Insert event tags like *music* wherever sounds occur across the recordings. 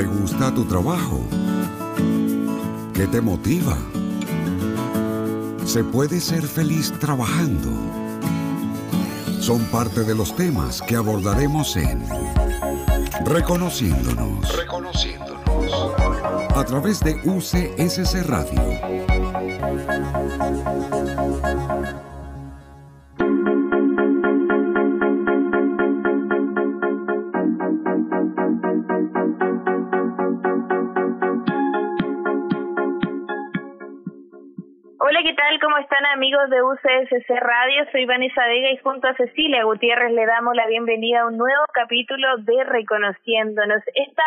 ¿Te gusta tu trabajo? ¿Qué te motiva? ¿Se puede ser feliz trabajando? Son parte de los temas que abordaremos en Reconociéndonos. Reconociéndonos. A través de UCSC Radio. Amigos de UCSC Radio? Soy Vanessa Vega y junto a Cecilia Gutiérrez le damos la bienvenida a un nuevo capítulo de Reconociéndonos. Esta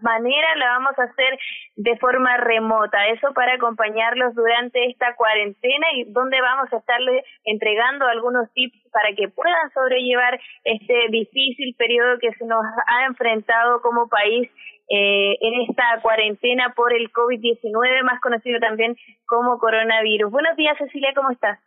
manera la vamos a hacer de forma remota, eso para acompañarlos durante esta cuarentena y donde vamos a estarles entregando algunos tips para que puedan sobrellevar este difícil periodo que se nos ha enfrentado como país eh, en esta cuarentena por el COVID-19, más conocido también como coronavirus. Buenos días, Cecilia, ¿cómo estás?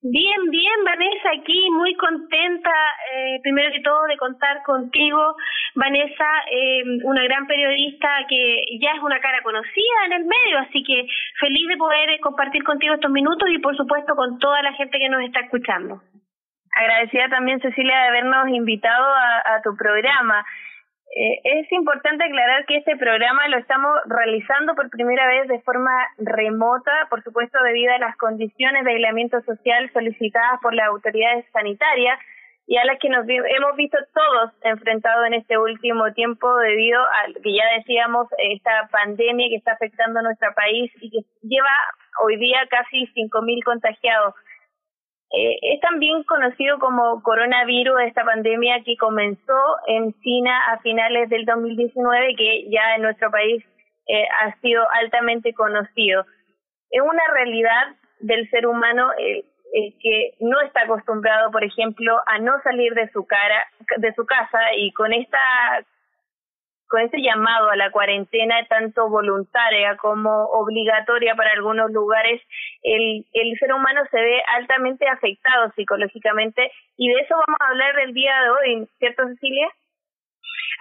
Bien, bien, Vanessa, aquí muy contenta, eh, primero que todo, de contar contigo, Vanessa, eh, una gran periodista que ya es una cara conocida en el medio, así que feliz de poder compartir contigo estos minutos y, por supuesto, con toda la gente que nos está escuchando. Agradecida también, Cecilia, de habernos invitado a tu programa. Eh, es importante aclarar que este programa lo estamos realizando por primera vez de forma remota, por supuesto debido a las condiciones de aislamiento social solicitadas por las autoridades sanitarias y a las que nos hemos visto todos enfrentados en este último tiempo debido a que ya decíamos esta pandemia que está afectando a nuestro país y que lleva hoy día casi 5.000 contagiados. Eh, es también conocido como coronavirus, esta pandemia que comenzó en China a finales del 2019 que ya en nuestro país eh, ha sido altamente conocido. Es una realidad del ser humano eh, que no está acostumbrado, por ejemplo, a no salir de su cara, de su casa y con esta con este llamado a la cuarentena, tanto voluntaria como obligatoria para algunos lugares, el, el ser humano se ve altamente afectado psicológicamente y de eso vamos a hablar el día de hoy, ¿cierto Cecilia?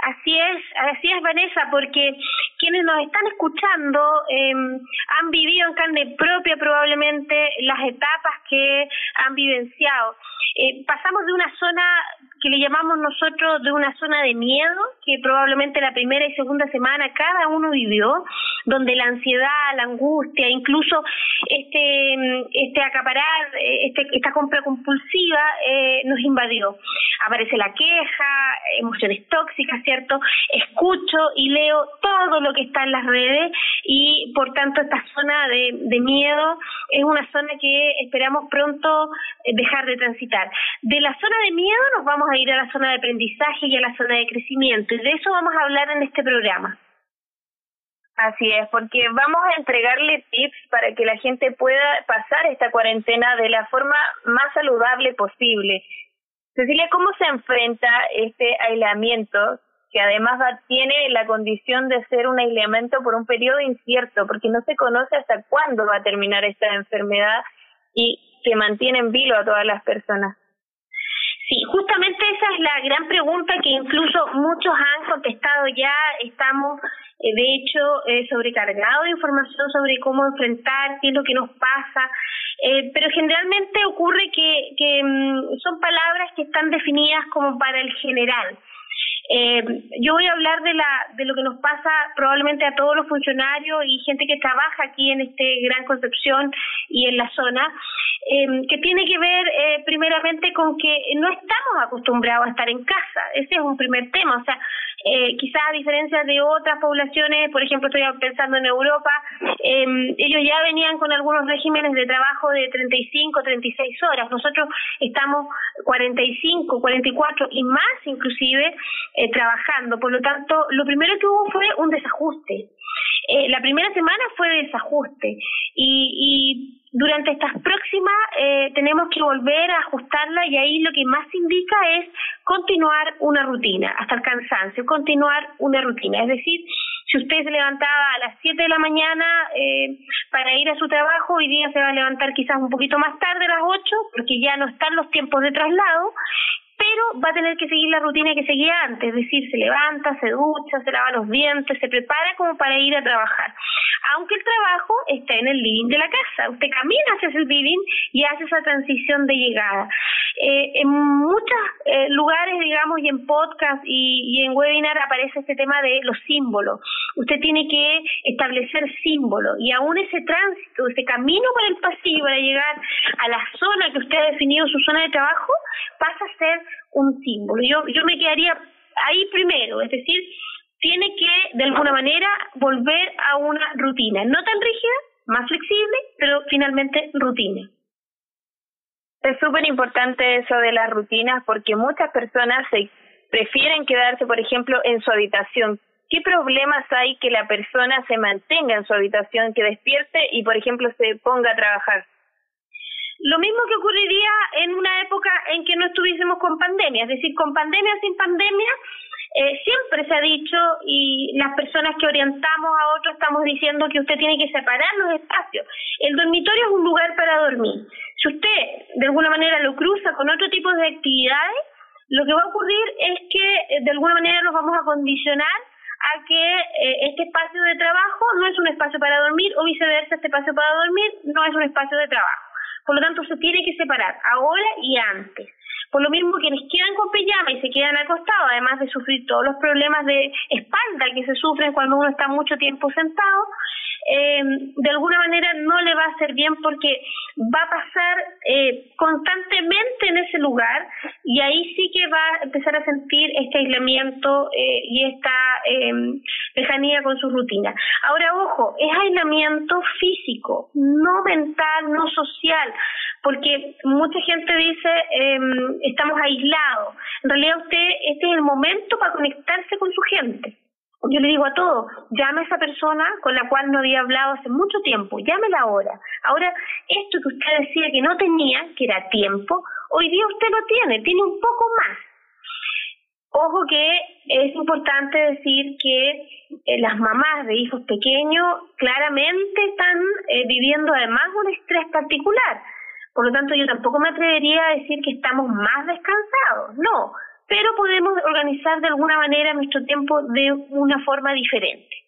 Así es, así es Vanessa, porque quienes nos están escuchando eh, han vivido en carne propia probablemente las etapas que han vivenciado. Eh, pasamos de una zona que le llamamos nosotros de una zona de miedo, que probablemente la primera y segunda semana cada uno vivió, donde la ansiedad, la angustia, incluso este, este acaparar, este, esta compra compulsiva eh, nos invadió. Aparece la queja, emociones tóxicas, ¿cierto? Escucho y leo todo lo que está en las redes y por tanto esta zona de, de miedo es una zona que esperamos pronto eh, dejar de transitar. De la zona de miedo nos vamos a ir a la zona de aprendizaje y a la zona de crecimiento y de eso vamos a hablar en este programa. Así es, porque vamos a entregarle tips para que la gente pueda pasar esta cuarentena de la forma más saludable posible. Cecilia, ¿cómo se enfrenta este aislamiento que además tiene la condición de ser un aislamiento por un periodo incierto, porque no se conoce hasta cuándo va a terminar esta enfermedad y se mantiene en vilo a todas las personas? Sí, justamente esa es la gran pregunta que incluso muchos han contestado ya. Estamos, eh, de hecho, eh, sobrecargados de información sobre cómo enfrentar, qué es lo que nos pasa. Eh, pero generalmente ocurre que, que mm, son palabras que están definidas como para el general. Eh, yo voy a hablar de, la, de lo que nos pasa probablemente a todos los funcionarios y gente que trabaja aquí en este Gran Concepción y en la zona, eh, que tiene que ver eh, primeramente con que no estamos acostumbrados a estar en casa. Ese es un primer tema. O sea, eh, quizás a diferencia de otras poblaciones, por ejemplo, estoy pensando en Europa, eh, ellos ya venían con algunos regímenes de trabajo de 35, 36 horas. Nosotros estamos 45, 44 y más inclusive eh, trabajando. Por lo tanto, lo primero que hubo fue un desajuste. Eh, la primera semana fue de desajuste y, y durante estas próximas eh, tenemos que volver a ajustarla y ahí lo que más indica es continuar una rutina, hasta el cansancio, continuar una rutina. Es decir, si usted se levantaba a las 7 de la mañana eh, para ir a su trabajo, hoy día se va a levantar quizás un poquito más tarde, a las 8, porque ya no están los tiempos de traslado, pero va a tener que seguir la rutina que seguía antes, es decir, se levanta, se ducha, se lava los dientes, se prepara como para ir a trabajar. Aunque el trabajo está en el living de la casa, usted camina hacia el living y hace esa transición de llegada. Eh, en muchos eh, lugares, digamos, y en podcast y, y en webinar aparece este tema de los símbolos. Usted tiene que establecer símbolos y aún ese tránsito, ese camino por el pasillo para llegar a la zona que usted ha definido su zona de trabajo, pasa a ser un símbolo. Yo, yo me quedaría ahí primero, es decir, tiene que de alguna manera volver a una rutina, no tan rígida, más flexible, pero finalmente rutina. Es súper importante eso de las rutinas porque muchas personas se prefieren quedarse, por ejemplo, en su habitación. ¿Qué problemas hay que la persona se mantenga en su habitación, que despierte y, por ejemplo, se ponga a trabajar? Lo mismo que ocurriría en una época en que no estuviésemos con pandemia, es decir, con pandemia sin pandemia, eh, siempre se ha dicho y las personas que orientamos a otros estamos diciendo que usted tiene que separar los espacios. El dormitorio es un lugar para dormir. Si usted de alguna manera lo cruza con otro tipo de actividades, lo que va a ocurrir es que eh, de alguna manera nos vamos a condicionar a que eh, este espacio de trabajo no es un espacio para dormir o viceversa, este espacio para dormir no es un espacio de trabajo. Por lo tanto, se tiene que separar ahora y antes. Por lo mismo, quienes quedan con pijama y se quedan acostados, además de sufrir todos los problemas de espalda que se sufren cuando uno está mucho tiempo sentado, eh, de alguna manera no le va a hacer bien porque va a pasar eh, constantemente en ese lugar y ahí sí que va a empezar a sentir este aislamiento eh, y esta eh, lejanía con su rutina. Ahora, ojo, es aislamiento físico, no mental, no social, porque mucha gente dice eh, estamos aislados. En realidad usted, este es el momento para conectarse con su gente yo le digo a todos, llame a esa persona con la cual no había hablado hace mucho tiempo, llámela ahora. Ahora, esto que usted decía que no tenía, que era tiempo, hoy día usted lo tiene, tiene un poco más. Ojo que es importante decir que eh, las mamás de hijos pequeños claramente están eh, viviendo además un estrés particular. Por lo tanto, yo tampoco me atrevería a decir que estamos más descansados. No, pero podemos organizar de alguna manera nuestro tiempo de una forma diferente.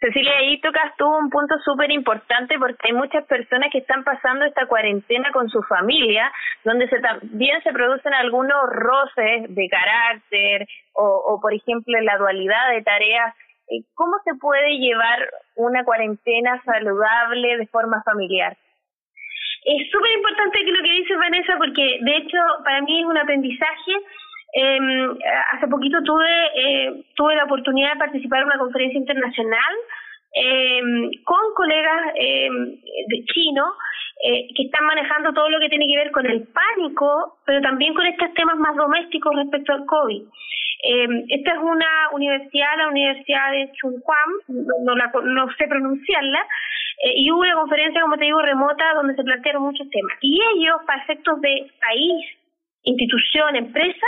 Cecilia, ahí tocas tú un punto súper importante porque hay muchas personas que están pasando esta cuarentena con su familia, donde se también se producen algunos roces de carácter o, o, por ejemplo, la dualidad de tareas. Eh, ¿Cómo se puede llevar una cuarentena saludable de forma familiar? Es súper importante lo que dice Vanessa porque de hecho para mí es un aprendizaje. Eh, hace poquito tuve, eh, tuve la oportunidad de participar en una conferencia internacional eh, con colegas eh, de chinos eh, que están manejando todo lo que tiene que ver con el pánico, pero también con estos temas más domésticos respecto al COVID. Eh, esta es una universidad, la Universidad de Chunquam, no, la, no sé pronunciarla, eh, y hubo una conferencia, como te digo, remota donde se plantearon muchos temas. Y ellos, para efectos de país, institución, empresa,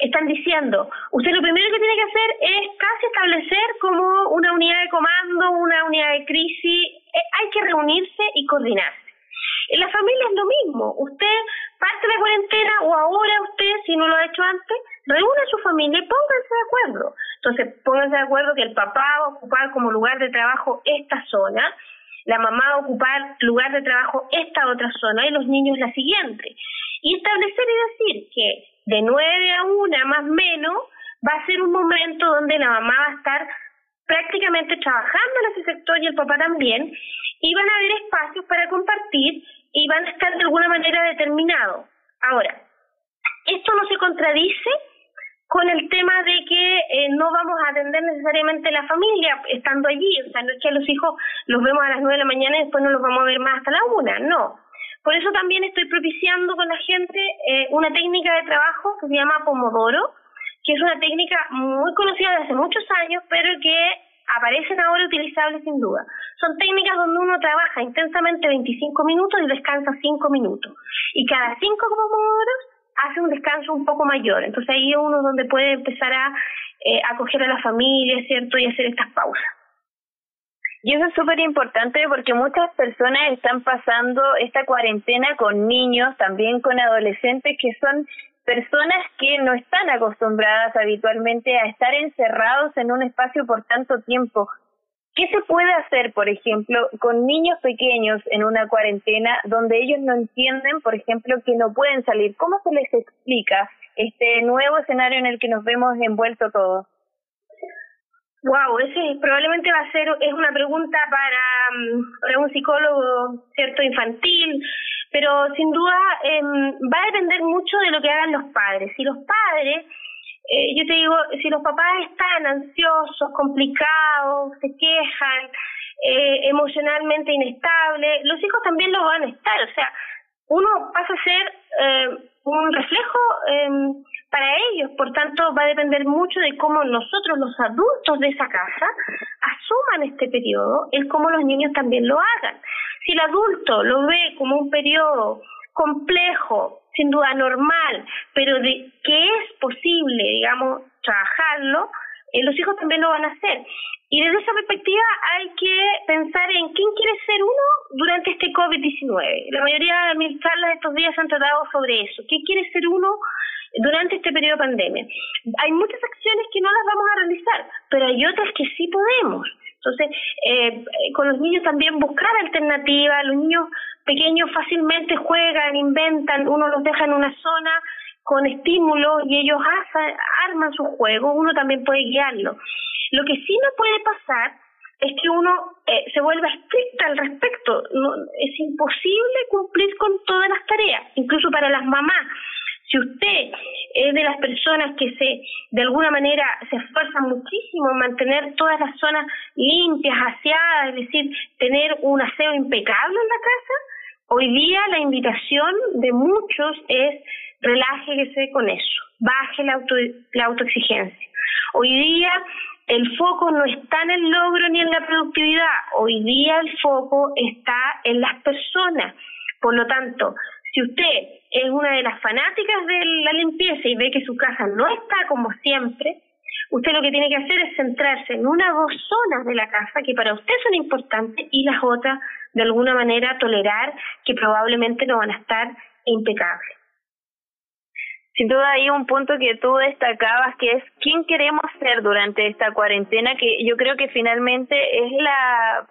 están diciendo, usted lo primero que tiene que hacer es casi establecer como una unidad de comando, una unidad de crisis, eh, hay que reunirse y coordinarse. En la familia es lo mismo, usted parte de cuarentena o ahora usted, si no lo ha hecho antes, reúne a su familia y pónganse de acuerdo. Entonces, pónganse de acuerdo que el papá va a ocupar como lugar de trabajo esta zona, la mamá va a ocupar lugar de trabajo esta otra zona y los niños la siguiente. Y establecer y decir que de nueve a una más o menos va a ser un momento donde la mamá va a estar prácticamente trabajando en ese sector y el papá también, y van a haber espacios para compartir y van a estar de alguna manera determinados. Ahora, esto no se contradice con el tema de que eh, no vamos a atender necesariamente la familia estando allí, o sea, no es que a los hijos los vemos a las nueve de la mañana y después no los vamos a ver más hasta la una, no. Por eso también estoy propiciando con la gente eh, una técnica de trabajo que se llama Pomodoro, que es una técnica muy conocida desde hace muchos años, pero que aparecen ahora utilizables sin duda. Son técnicas donde uno trabaja intensamente 25 minutos y descansa 5 minutos. Y cada 5 pomodoros hace un descanso un poco mayor. Entonces ahí es uno donde puede empezar a eh, acoger a la familia, ¿cierto? Y hacer estas pausas. Y eso es súper importante porque muchas personas están pasando esta cuarentena con niños, también con adolescentes que son personas que no están acostumbradas habitualmente a estar encerrados en un espacio por tanto tiempo. ¿Qué se puede hacer, por ejemplo, con niños pequeños en una cuarentena donde ellos no entienden, por ejemplo, que no pueden salir? ¿Cómo se les explica este nuevo escenario en el que nos vemos envueltos todos? Wow, ese probablemente va a ser es una pregunta para, mm, un psicólogo cierto infantil, pero sin duda eh, va a depender mucho de lo que hagan los padres. Si los padres, eh, yo te digo, si los papás están ansiosos, complicados, se quejan, eh, emocionalmente inestables, los hijos también lo van a estar. O sea, uno pasa a ser eh, un reflejo eh, para ellos. Por tanto, va a depender mucho de cómo nosotros, los adultos de esa casa, asuman este periodo, es cómo los niños también lo hagan. Si el adulto lo ve como un periodo complejo, sin duda normal, pero de que es posible, digamos, trabajarlo, eh, los hijos también lo van a hacer. Y desde esa perspectiva hay que pensar en quién quiere ser uno durante este COVID-19. La mayoría de mis charlas estos días han tratado sobre eso. ¿Qué quiere ser uno durante este periodo de pandemia? Hay muchas acciones que no las vamos a realizar, pero hay otras que sí podemos. Entonces, eh, con los niños también buscar alternativas. Los niños pequeños fácilmente juegan, inventan, uno los deja en una zona con estímulos y ellos arman su juego, uno también puede guiarlo. Lo que sí no puede pasar es que uno eh, se vuelva estricta al respecto. es imposible cumplir con todas las tareas, incluso para las mamás. Si usted es de las personas que se, de alguna manera, se esfuerzan muchísimo en mantener todas las zonas limpias, aseadas, es decir, tener un aseo impecable en la casa, hoy día la invitación de muchos es relájese con eso, baje la, auto, la autoexigencia. Hoy día el foco no está en el logro ni en la productividad, hoy día el foco está en las personas. Por lo tanto, si usted es una de las fanáticas de la limpieza y ve que su casa no está como siempre, usted lo que tiene que hacer es centrarse en una o dos zonas de la casa que para usted son importantes y las otras de alguna manera tolerar que probablemente no van a estar impecables. Sin duda hay un punto que tú destacabas que es quién queremos ser durante esta cuarentena, que yo creo que finalmente es la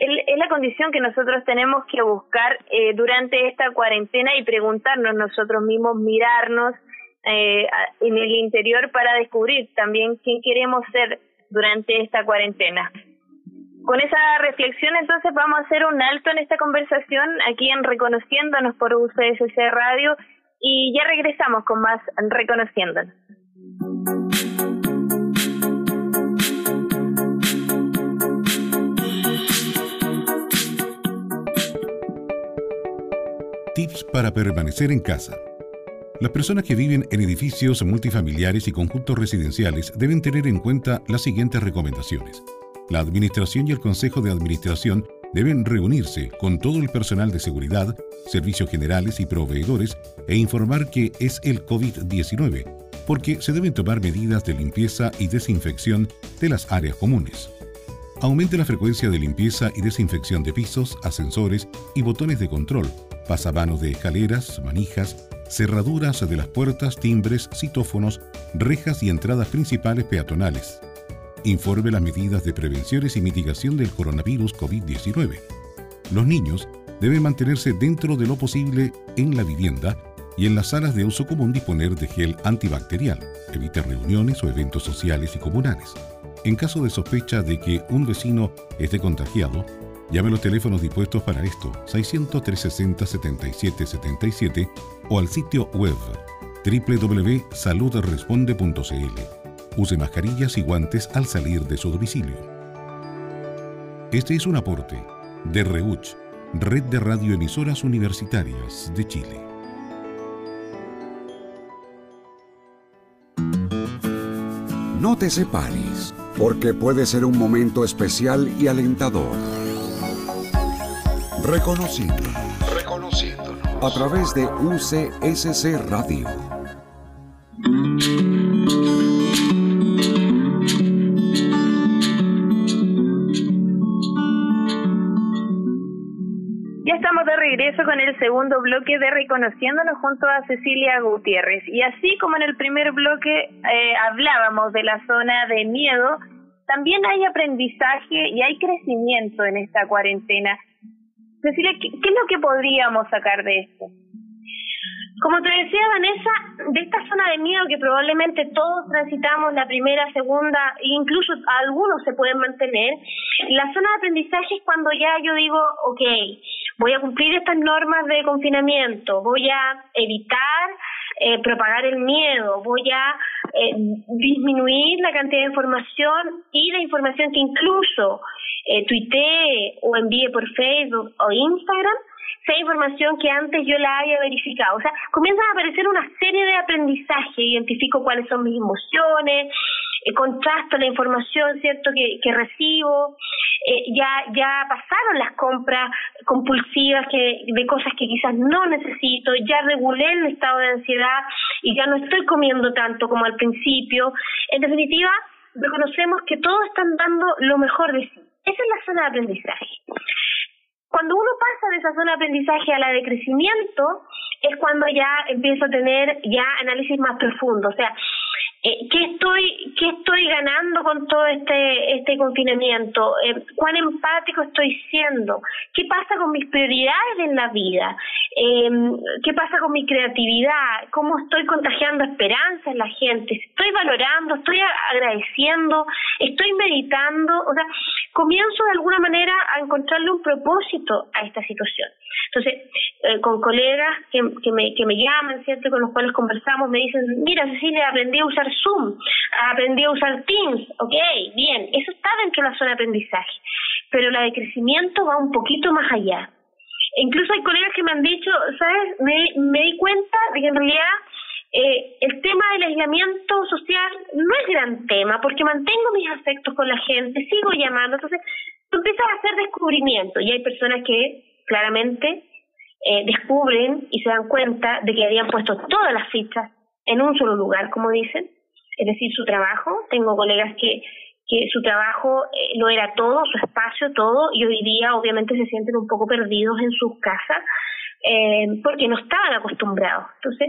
es la condición que nosotros tenemos que buscar eh, durante esta cuarentena y preguntarnos nosotros mismos, mirarnos eh, en el interior para descubrir también quién queremos ser durante esta cuarentena. Con esa reflexión entonces vamos a hacer un alto en esta conversación aquí en Reconociéndonos por UCSC Radio y ya regresamos con más Reconociéndonos. Tips para permanecer en casa. Las personas que viven en edificios multifamiliares y conjuntos residenciales deben tener en cuenta las siguientes recomendaciones. La Administración y el Consejo de Administración deben reunirse con todo el personal de seguridad, servicios generales y proveedores e informar que es el COVID-19, porque se deben tomar medidas de limpieza y desinfección de las áreas comunes. Aumente la frecuencia de limpieza y desinfección de pisos, ascensores y botones de control, pasamanos de escaleras, manijas, cerraduras de las puertas, timbres, citófonos, rejas y entradas principales peatonales informe las medidas de prevenciones y mitigación del coronavirus COVID-19. Los niños deben mantenerse dentro de lo posible en la vivienda y en las salas de uso común disponer de gel antibacterial. Evite reuniones o eventos sociales y comunales. En caso de sospecha de que un vecino esté contagiado, llame los teléfonos dispuestos para esto 600-360-7777 o al sitio web www.saludresponde.cl. Use mascarillas y guantes al salir de su domicilio. Este es un aporte de REUCH, Red de Radioemisoras Universitarias de Chile. No te separes, porque puede ser un momento especial y alentador. Reconociendo. Reconociéndonos. A través de UCSC Radio regreso con el segundo bloque de Reconociéndonos junto a Cecilia Gutiérrez. Y así como en el primer bloque eh, hablábamos de la zona de miedo, también hay aprendizaje y hay crecimiento en esta cuarentena. Cecilia, ¿qué, es lo que podríamos sacar de esto? Como te decía Vanessa, de esta zona de miedo que probablemente todos transitamos la primera, segunda, e incluso algunos se pueden mantener, la zona de aprendizaje es cuando ya yo digo, ok, voy a cumplir estas normas de confinamiento, voy a evitar eh, propagar el miedo, voy a eh, disminuir la cantidad de información y la información que incluso eh, tuitee o envíe por Facebook o Instagram, sea información que antes yo la haya verificado. O sea, comienzan a aparecer una serie de aprendizaje, identifico cuáles son mis emociones, eh, contrasto la información, ¿cierto?, que, que recibo, eh, ya, ya pasaron las compras compulsivas que, de cosas que quizás no necesito, ya regulé el estado de ansiedad y ya no estoy comiendo tanto como al principio. En definitiva, reconocemos que todos están dando lo mejor de sí. Esa es la zona de aprendizaje. Cuando uno pasa de esa zona de aprendizaje a la de crecimiento, es cuando ya empieza a tener ya análisis más profundo. O sea, eh, ¿qué estoy qué estoy ganando con todo este este confinamiento? Eh, ¿Cuán empático estoy siendo? ¿Qué pasa con mis prioridades en la vida? Eh, ¿Qué pasa con mi creatividad? ¿Cómo estoy contagiando esperanza en la gente? ¿Estoy valorando? ¿Estoy agradeciendo? ¿Estoy meditando? O sea, comienzo de alguna manera a encontrarle un propósito a esta situación. Entonces, eh, con colegas que, que, me, que me llaman, ¿cierto? Con los cuales conversamos, me dicen, mira Cecilia, aprendí a usar Zoom, aprendí a usar Teams, ok, bien, eso está dentro de la zona de aprendizaje, pero la de crecimiento va un poquito más allá. E incluso hay colegas que me han dicho, ¿sabes? Me, me di cuenta de que en realidad eh, el tema del aislamiento social no es gran tema porque mantengo mis afectos con la gente, sigo llamando, entonces tú empiezas a hacer descubrimiento y hay personas que claramente eh, descubren y se dan cuenta de que habían puesto todas las fichas en un solo lugar, como dicen, es decir, su trabajo. Tengo colegas que, que su trabajo eh, no era todo, su espacio, todo, y hoy día obviamente se sienten un poco perdidos en sus casas eh, porque no estaban acostumbrados. Entonces,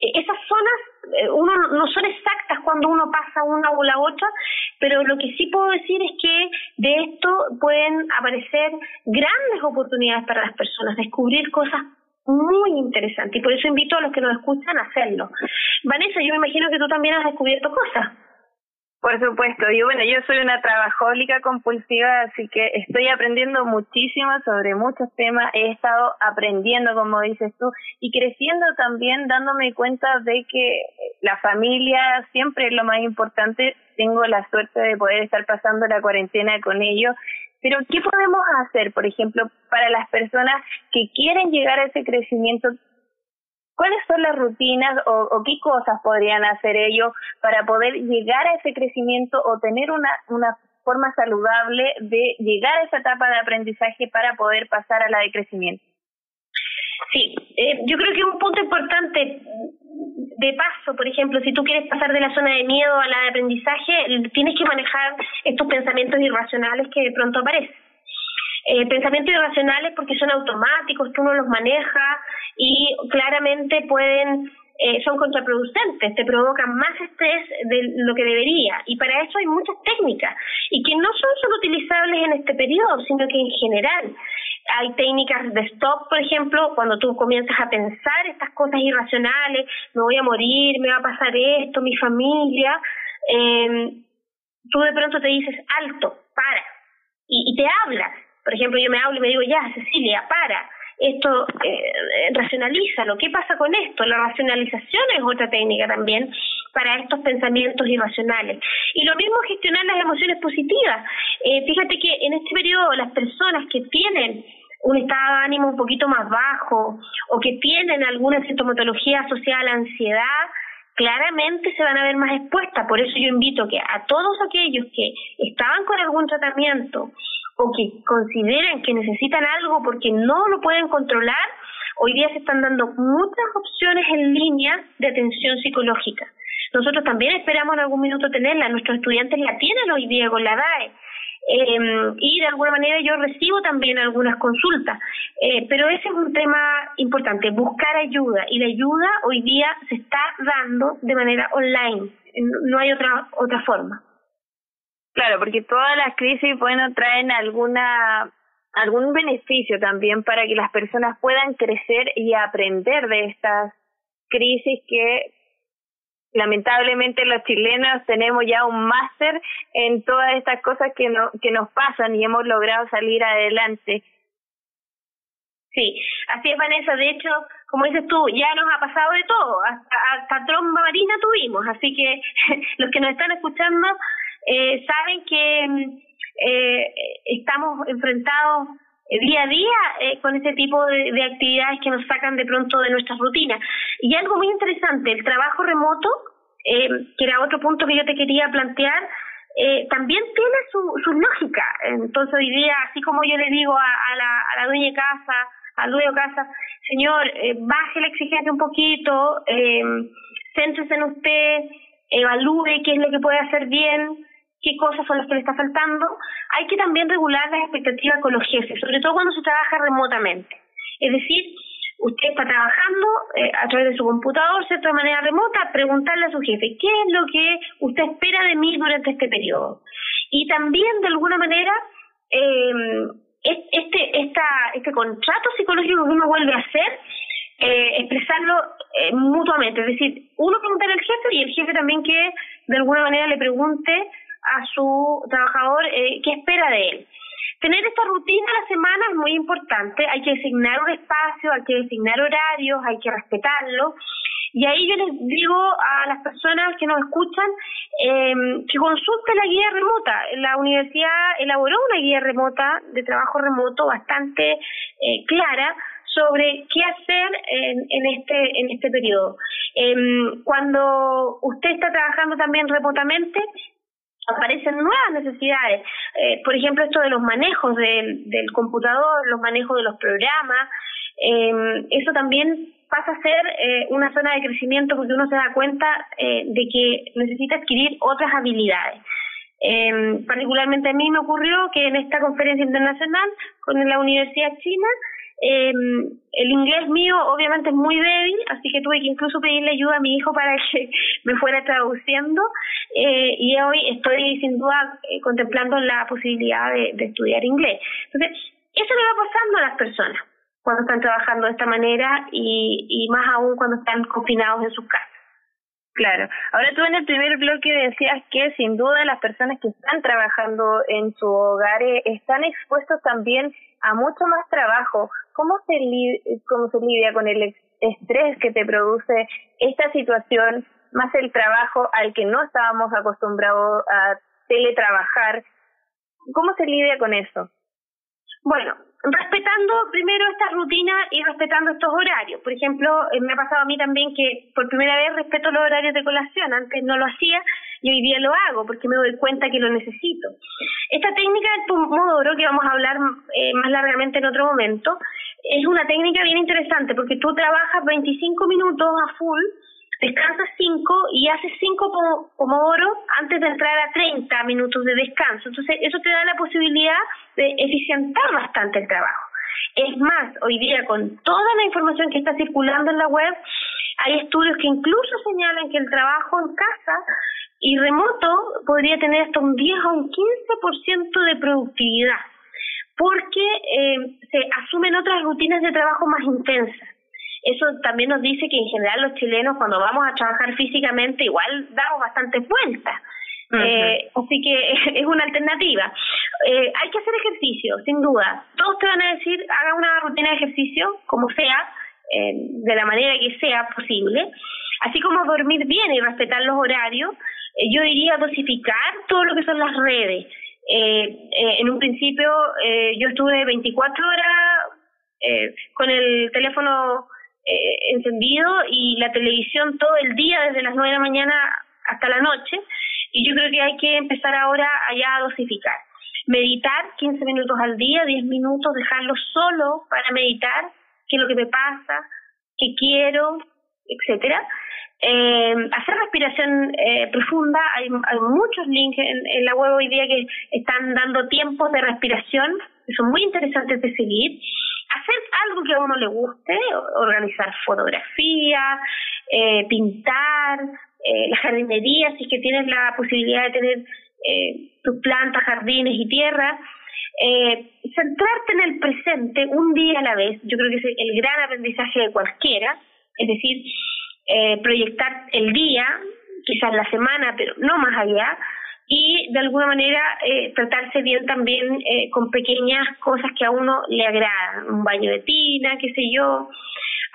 e-, esas zonas eh, uno no son exactas cuando uno pasa una o la otra, pero lo que sí puedo decir es que de esto pueden aparecer grandes oportunidades para las personas, descubrir cosas muy interesantes y por eso invito a los que nos escuchan a hacerlo. Vanessa, yo me imagino que tú también has descubierto cosas. Por supuesto, y bueno, yo soy una trabajólica compulsiva, así que estoy aprendiendo muchísimo sobre muchos temas, he estado aprendiendo, como dices tú, y creciendo también dándome cuenta de que la familia siempre es lo más importante, tengo la suerte de poder estar pasando la cuarentena con ellos, pero ¿qué podemos hacer, por ejemplo, para las personas que quieren llegar a ese crecimiento ¿Cuáles son las rutinas o, qué cosas podrían hacer ellos para poder llegar a ese crecimiento o tener una, una forma saludable de llegar a esa etapa de aprendizaje para poder pasar a la de crecimiento? Sí, eh, yo creo que un punto importante de paso, por ejemplo, si tú quieres pasar de la zona de miedo a la de aprendizaje, tienes que manejar estos pensamientos irracionales que de pronto aparecen. Eh, pensamientos irracionales porque son automáticos, tú no los manejas y claramente pueden eh, son contraproducentes, te provocan más estrés de lo que debería. Y para eso hay muchas técnicas y que no son solo utilizables en este periodo, sino que en general. Hay técnicas de stop, por ejemplo, cuando tú comienzas a pensar estas cosas irracionales, me voy a morir, me va a pasar esto, mi familia, eh, tú de pronto te dices, alto, para, y, y te hablas por ejemplo, yo me hablo y me digo, ya, Cecilia, para, esto eh, racionaliza lo ¿Qué pasa con esto? La racionalización es otra técnica también para estos pensamientos irracionales. Y lo mismo gestionar las emociones positivas. Eh, fíjate que en este periodo las personas que tienen un estado de ánimo un poquito más bajo o que tienen alguna sintomatología asociada a la ansiedad, claramente se van a ver más expuestas. Por eso yo invito que a todos aquellos que estaban con algún tratamiento o que consideran que necesitan algo porque no lo pueden controlar, hoy día se están dando muchas opciones en línea de atención psicológica. Nosotros también esperamos en algún minuto tenerla, nuestros estudiantes la tienen hoy día con la DAE. eh, y de alguna manera yo recibo también algunas consultas. Eh, pero ese es un tema importante, buscar ayuda y la ayuda hoy día se está dando de manera online, no hay otra, otra forma. Claro, porque todas las crisis, bueno, traen alguna algún beneficio también para que las personas puedan crecer y aprender de estas crisis que lamentablemente los chilenos tenemos ya un máster en todas estas cosas que, no, que nos pasan y hemos logrado salir adelante. Sí, así es Vanessa, de hecho, como dices tú, ya nos ha pasado de todo, hasta, hasta tromba marina tuvimos, así que *laughs* los que nos están escuchando eh, saben que eh, estamos enfrentados eh, día a día eh, con este tipo de, de, actividades que nos sacan de pronto de nuestras rutinas. Y algo muy interesante, el trabajo remoto, eh, que era otro punto que yo te quería plantear, eh, también tiene su, su lógica. Entonces hoy día, así como yo le digo a, la, a la dueña de casa, al dueño de casa, señor, baje la exigencia un poquito, eh, céntrese en usted, evalúe qué es lo que puede hacer bien, qué cosas son las que le está faltando. Hay que también regular las expectativas con los jefes, sobre todo cuando se trabaja remotamente. Es decir, usted está trabajando eh, a través de su computador, de manera remota, preguntarle a su jefe, ¿qué es lo que usted espera de mí durante este periodo? Y también, de alguna manera, eh, este, este contrato psicológico que uno vuelve a hacer, eh, expresarlo eh, mutuamente, es decir, uno preguntarle al jefe y el jefe también que de alguna manera le pregunte a su trabajador eh, qué espera de él. Tener esta rutina a la semana es muy importante, hay que designar un espacio, hay que designar horarios, hay que respetarlo. Y ahí yo les digo a las personas que nos escuchan eh, que consulten la guía remota. La universidad elaboró una guía remota de trabajo remoto bastante eh, clara sobre qué hacer en, en este en este periodo. Eh, cuando usted está trabajando también remotamente, aparecen nuevas necesidades. Eh, por ejemplo, esto de los manejos del, del computador, los manejos de los programas, eh, eso también pasa a ser eh, una zona de crecimiento porque uno se da cuenta eh, de que necesita adquirir otras habilidades. Eh, particularmente a mí me ocurrió que en esta conferencia internacional con la Universidad China eh, el inglés mío obviamente es muy débil, así que tuve que incluso pedirle ayuda a mi hijo para que *laughs* me fuera traduciendo eh, y hoy estoy sin duda eh, contemplando la posibilidad de, estudiar inglés. Entonces, eso le va pasando a las personas cuando están trabajando de esta manera y, y más aún cuando están confinados en sus casas. Claro. Ahora tú en el primer bloque decías que sin duda las personas que están trabajando en su hogar eh, están expuestos también a mucho más trabajo. ¿Cómo se, lidia con el estrés que te produce esta situación, más el trabajo al que no estábamos acostumbrados a teletrabajar? ¿Cómo se lidia con eso? Bueno, respetando primero esta rutina y respetando estos horarios. Por ejemplo, eh, me ha pasado a mí también que por primera vez respeto los horarios de colación. Antes no lo hacía y hoy día lo hago porque me doy cuenta que lo necesito. Esta técnica del Pomodoro, que vamos a hablar eh, más largamente en otro momento, es una técnica bien interesante porque tú trabajas 25 minutos a full descansas 5 y haces 5 pomodoro antes de entrar a 30 minutos de descanso. Entonces, eso te da la posibilidad de eficientar bastante el trabajo. Es más, hoy día con toda la información que está circulando en la web, hay estudios que incluso señalan que el trabajo en casa y remoto podría tener hasta un 10 o un 15% de productividad, porque eh, se asumen otras rutinas de trabajo más intensas eso también nos dice que en general los chilenos cuando vamos a trabajar físicamente igual damos bastante vueltas. eh, así que *laughs* es una alternativa. Eh, hay que hacer ejercicio, sin duda. Todos te van a decir, haga una rutina de ejercicio, como sea, eh, de la manera que sea posible. Así como dormir bien y respetar los horarios, eh, yo diría dosificar todo lo que son las redes. Eh, eh, en un principio eh, yo estuve 24 horas eh, con el teléfono eh, encendido y la televisión todo el día, desde las 9 de la mañana hasta la noche. Y yo creo que hay que empezar ahora allá a dosificar. Meditar 15 minutos al día, 10 minutos, dejarlo solo para meditar qué es lo que me pasa, qué quiero, etcétera. Eh, hacer respiración eh, profunda, hay, hay muchos links en, la web hoy día que están dando tiempos de respiración, que son muy interesantes de seguir. Hacer algo que a uno le guste, organizar fotografía, eh, pintar, eh, la jardinería, si es que tienes la posibilidad de tener eh, tus plantas, jardines y tierra. Eh, centrarte en el presente un día a la vez, yo creo que es el gran aprendizaje de cualquiera, es decir, eh, proyectar el día, quizás la semana, pero no más allá, y de alguna manera eh, tratarse bien también eh, con pequeñas cosas que a uno le agradan, un baño de tina, qué sé yo,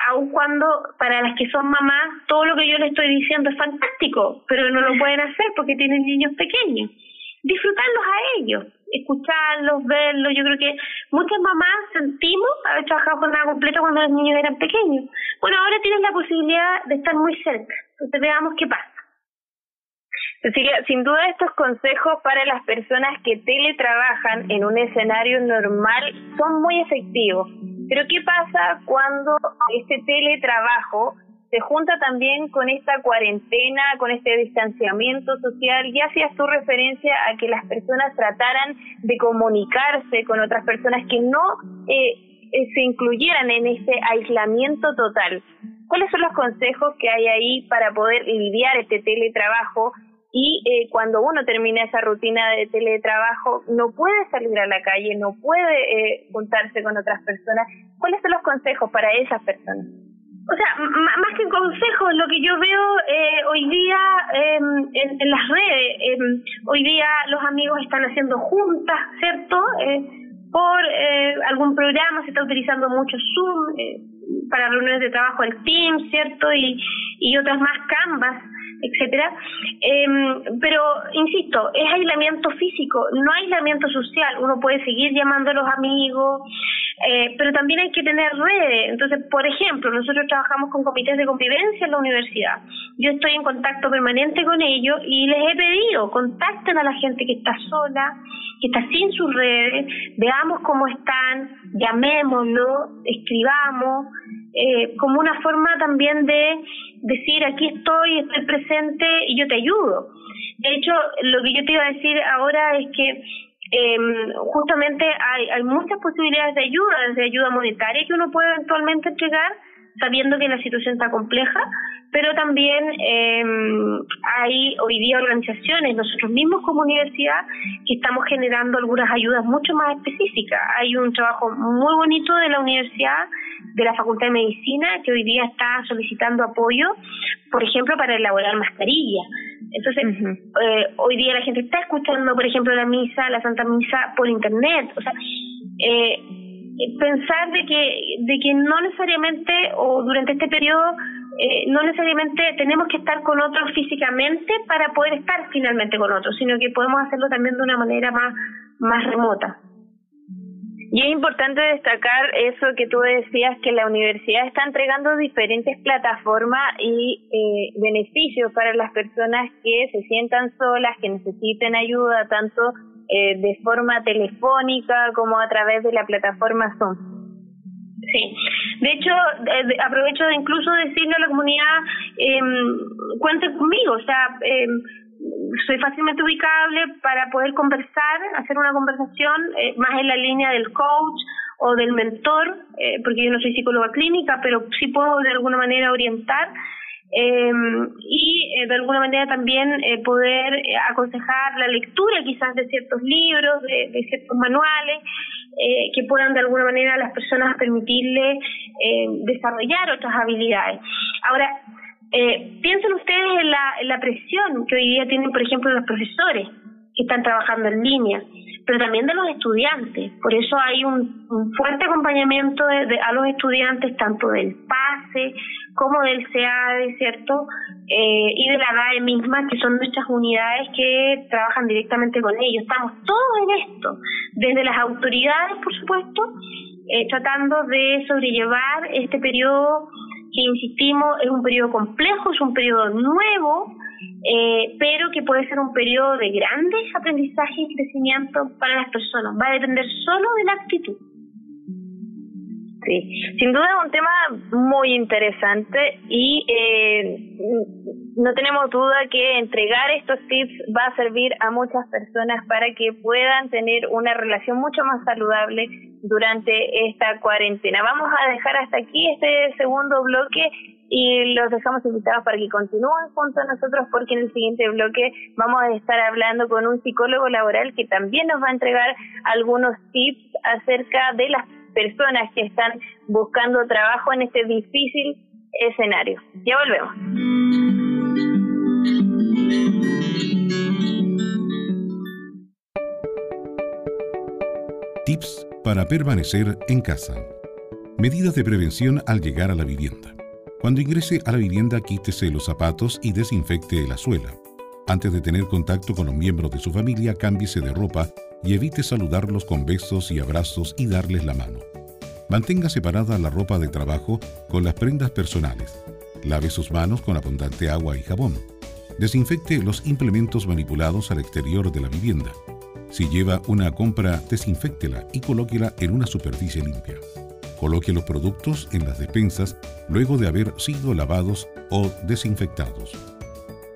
aun cuando para las que son mamás todo lo que yo le estoy diciendo es fantástico, pero no lo pueden hacer porque tienen niños pequeños. Disfrutarlos a ellos, escucharlos, verlos. Yo creo que muchas mamás sentimos haber trabajado con nada completa cuando los niños eran pequeños. Bueno, ahora tienes la posibilidad de estar muy cerca. Entonces veamos qué pasa. Cecilia, sin duda estos consejos para las personas que teletrabajan en un escenario normal son muy efectivos. Pero ¿qué pasa cuando este teletrabajo se junta también con esta cuarentena, con este distanciamiento social, ya hacías tu referencia a que las personas trataran de comunicarse con otras personas que no eh, eh, se incluyeran en este aislamiento total. ¿Cuáles son los consejos que hay ahí para poder lidiar este teletrabajo? Y eh, cuando uno termina esa rutina de teletrabajo, no puede salir a la calle, no puede juntarse con otras personas. ¿Cuáles son los consejos para esas personas? o sea, más que consejos, lo que yo veo eh, hoy día em, en, las redes, em, hoy día los amigos están haciendo juntas, ¿cierto? Eh, por eh, algún programa, se está utilizando mucho Zoom para reuniones de trabajo, el Team, ¿cierto? Y, y otras más Canvas etcétera. Em, pero, insisto, es aislamiento físico, no aislamiento social. Uno puede seguir llamando a los amigos, eh, pero también hay que tener redes. Entonces, por ejemplo, nosotros trabajamos con comités de convivencia en la universidad. Yo estoy en contacto permanente con ellos y les he pedido, contacten a la gente que está sola, que está sin sus redes, veamos cómo están, llamémoslo, escribamos, eh, como una forma también de decir aquí estoy, estoy presente y yo te ayudo. De hecho, lo que yo te iba a decir ahora es que eh, justamente hay, hay muchas posibilidades de ayuda, desde ayuda monetaria que uno puede eventualmente entregar, sabiendo que la situación está compleja, pero también eh, hay hoy día organizaciones, nosotros mismos como universidad, que estamos generando algunas ayudas mucho más específicas. Hay un trabajo muy bonito de la universidad, de la Facultad de Medicina, que hoy día está solicitando apoyo, por ejemplo, para elaborar mascarillas. Entonces, eh, hoy día la gente está escuchando, por ejemplo, la misa, la Santa Misa por Internet. O sea, eh, pensar de que, de que no necesariamente, o durante este periodo, eh, no necesariamente tenemos que estar con otros físicamente para poder estar finalmente con otros, sino que podemos hacerlo también de una manera más, más remota. Y es importante destacar eso que tú decías, que la universidad está entregando diferentes plataformas y eh, beneficios para las personas que se sientan solas, que necesiten ayuda, tanto eh, de forma telefónica como a través de la plataforma Zoom. Sí, de hecho, eh, aprovecho de incluso decirle a la comunidad, eh, cuenten conmigo, o sea, eh, soy fácilmente ubicable para poder conversar, hacer una conversación eh, más en la línea del coach o del mentor, eh, porque yo no soy psicóloga clínica, pero sí puedo de alguna manera orientar eh, y eh, de alguna manera también eh, poder eh, aconsejar la lectura quizás de ciertos libros, de, ciertos manuales, que puedan de alguna manera a las personas permitirle desarrollar otras habilidades. Ahora, piensen ustedes en la, presión que hoy día tienen, por ejemplo, los profesores que están trabajando en línea, pero también de los estudiantes. Por eso hay un fuerte acompañamiento de, a los estudiantes, tanto del PASE como del CEADE, ¿cierto? Eh, y de la DAE misma, que son nuestras unidades que trabajan directamente con ellos. Estamos todos en esto, desde las autoridades, por supuesto, eh, tratando de sobrellevar este periodo que insistimos es un periodo complejo, es un periodo nuevo, eh, pero que puede ser un periodo de grandes aprendizajes y crecimiento para las personas. Va a depender solo de la actitud. Sí, sin duda es un tema muy interesante y eh, no tenemos duda que entregar estos tips va a servir a muchas personas para que puedan tener una relación mucho más saludable durante esta cuarentena. Vamos a dejar hasta aquí este segundo bloque y los dejamos invitados para que continúen junto a nosotros porque en el siguiente bloque vamos a estar hablando con un psicólogo laboral que también nos va a entregar algunos tips acerca de las personas que están buscando trabajo en este difícil escenario. Ya volvemos. Tips para permanecer en casa. Medidas de prevención al llegar a la vivienda. Cuando ingrese a la vivienda, quítese los zapatos y desinfecte la suela. Antes de tener contacto con los miembros de su familia, cámbiese de ropa y evite saludarlos con besos y abrazos y darles la mano. Mantenga separada la ropa de trabajo con las prendas personales. Lave sus manos con abundante agua y jabón. Desinfecte los implementos manipulados al exterior de la vivienda. Si lleva una compra, desinféctela y colóquela en una superficie limpia. Coloque los productos en las despensas luego de haber sido lavados o desinfectados.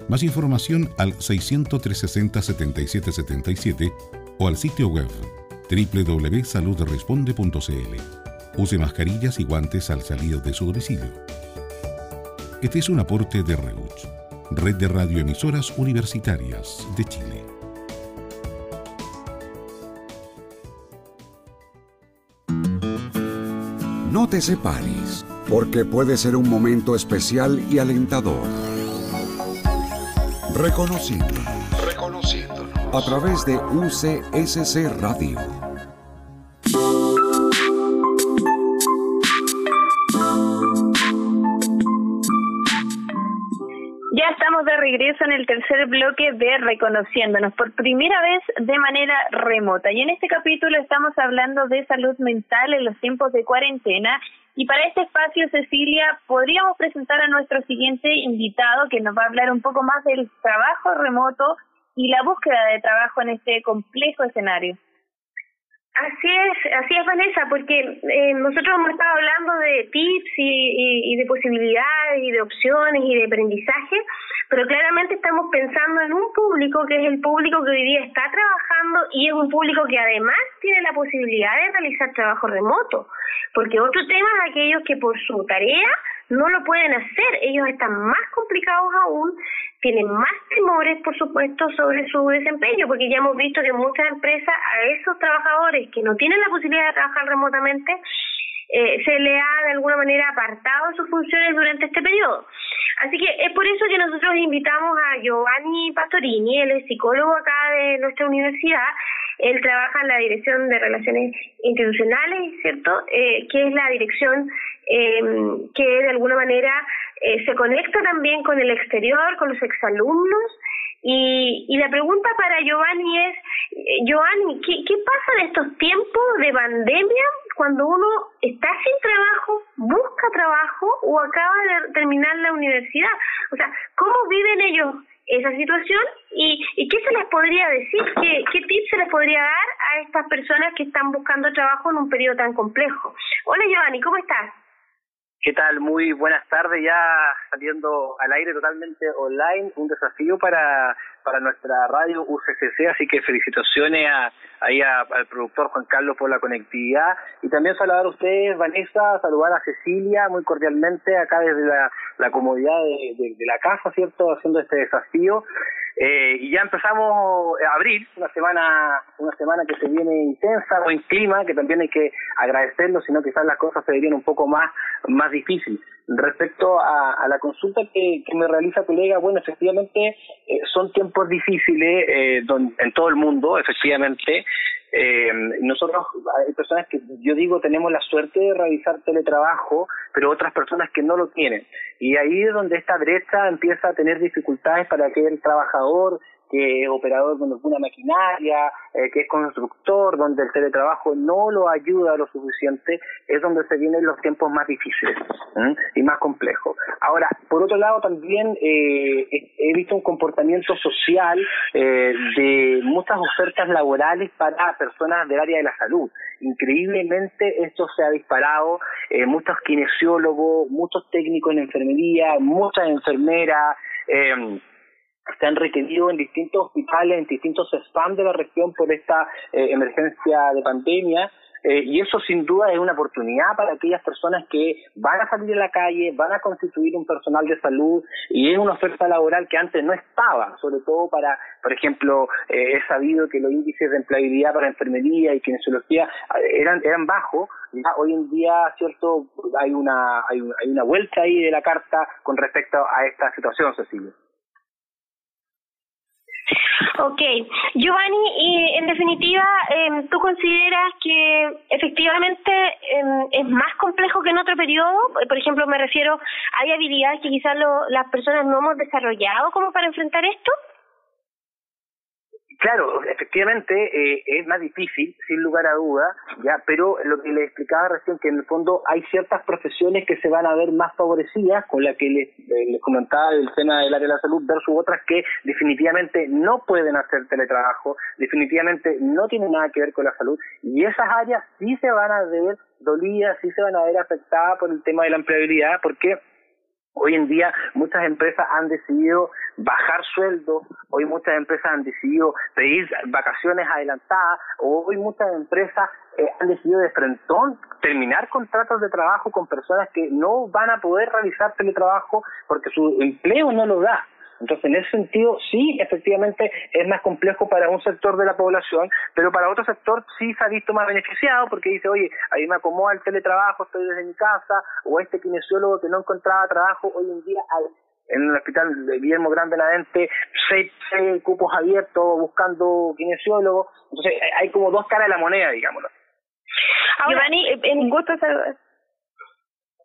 Más información al 600 7777 o al sitio web www.saludresponde.cl. Use mascarillas y guantes al salir de su domicilio. Este es un aporte de REUCH, Red de Radioemisoras Universitarias de Chile. No te separes, porque puede ser un momento especial y alentador. Reconociendo. A través de UCSC Radio de regreso en el tercer bloque de Reconociéndonos por primera vez de manera remota. Y en este capítulo estamos hablando de salud mental en los tiempos de cuarentena. Y para este espacio, Cecilia, podríamos presentar a nuestro siguiente invitado que nos va a hablar un poco más del trabajo remoto y la búsqueda de trabajo en este complejo escenario. Así es, así es Vanessa, porque eh, nosotros hemos estado hablando de tips y, y, de posibilidades y de opciones y de aprendizaje, pero claramente estamos pensando en un público que es el público que hoy día está trabajando y es un público que además tiene la posibilidad de realizar trabajo remoto, porque otro tema es aquellos que por su tarea no lo pueden hacer, ellos están más complicados aún, tienen más temores, por supuesto, sobre su desempeño, porque ya hemos visto que muchas empresas a esos trabajadores que no tienen la posibilidad de trabajar remotamente, eh, se le ha de alguna manera apartado sus funciones durante este periodo. Así que es por eso que nosotros invitamos a Giovanni Pastorini, él es psicólogo acá de nuestra universidad, él trabaja en la Dirección de Relaciones Institucionales, ¿cierto? Eh, que es la dirección eh, que de alguna manera eh, se conecta también con el exterior, con los exalumnos. Y, y la pregunta para Giovanni es, eh, Giovanni, ¿qué, ¿qué pasa en estos tiempos de pandemia cuando uno está sin trabajo, busca trabajo o acaba de terminar la universidad? O sea, ¿cómo viven ellos esa situación y, y qué se les podría decir, qué, qué tips se les podría dar a estas personas que están buscando trabajo en un periodo tan complejo. Hola Giovanni, ¿cómo estás? ¿Qué tal? Muy buenas tardes, ya saliendo al aire totalmente online, un desafío para, para nuestra radio UCCC, así que felicitaciones a, ahí al productor Juan Carlos por la conectividad y también saludar a ustedes, Vanessa, saludar a Cecilia muy cordialmente acá desde la, la comodidad de, de la casa, ¿cierto?, haciendo este desafío. Eh, y ya empezamos a abril, una semana, una semana que se viene intensa, buen clima, que también hay que agradecerlo, sino quizás las cosas se verían un poco más, más difíciles. Respecto a, a la consulta que, que me realiza colega, bueno, efectivamente eh, son tiempos difíciles eh, en todo el mundo, efectivamente, eh, nosotros, hay personas que yo digo tenemos la suerte de realizar teletrabajo, pero otras personas que no lo tienen. Y ahí es donde esta brecha empieza a tener dificultades para aquel trabajador que es operador de alguna maquinaria, eh, que es constructor, donde el teletrabajo no lo ayuda lo suficiente, es donde se vienen los tiempos más difíciles y más complejos. Ahora, por otro lado, también eh, he visto un comportamiento social eh, de muchas ofertas laborales para personas del área de la salud. Increíblemente esto se ha disparado, eh, muchos kinesiólogos, muchos técnicos en enfermería, muchas enfermeras, eh, se han requerido en distintos hospitales, en distintos spam de la región por esta eh, emergencia de pandemia. Eh, y eso sin duda es una oportunidad para aquellas personas que van a salir a la calle, van a constituir un personal de salud y es una oferta laboral que antes no estaba, sobre todo para, por ejemplo, eh, he sabido que los índices de empleabilidad para enfermería y kinesiología eran eran bajos, hoy en día, cierto, hay una hay, hay una vuelta ahí de la carta con respecto a esta situación, Cecilia. Ok, Giovanni, y en definitiva, eh, ¿tú consideras que efectivamente eh, es más complejo que en otro periodo? Por ejemplo, me refiero, ¿hay habilidades que quizás las personas no hemos desarrollado como para enfrentar esto? Claro, efectivamente eh, es más difícil, sin lugar a duda, ya, pero lo que les explicaba recién que en el fondo hay ciertas profesiones que se van a ver más favorecidas, con la que les, eh, les comentaba el tema del área de la salud versus otras que definitivamente no pueden hacer teletrabajo, definitivamente no tienen nada que ver con la salud y esas áreas sí se van a ver dolidas, sí se van a ver afectadas por el tema de la empleabilidad, porque Hoy en día muchas empresas han decidido bajar sueldos, hoy muchas empresas han decidido pedir vacaciones adelantadas, hoy muchas empresas eh, han decidido de frentón terminar contratos de trabajo con personas que no van a poder realizar teletrabajo porque su empleo no lo da. Entonces, en ese sentido, sí, efectivamente es más complejo para un sector de la población, pero para otro sector sí se ha visto más beneficiado porque dice, oye, ahí me acomoda el teletrabajo, estoy desde mi casa, o este kinesiólogo que no encontraba trabajo, hoy en día hay en el hospital de Guillermo Grande Nadente seis, seis cupos abiertos buscando kinesiólogos. Entonces, hay como dos caras de la moneda, digámoslo. Giovanni, en gusto saludar.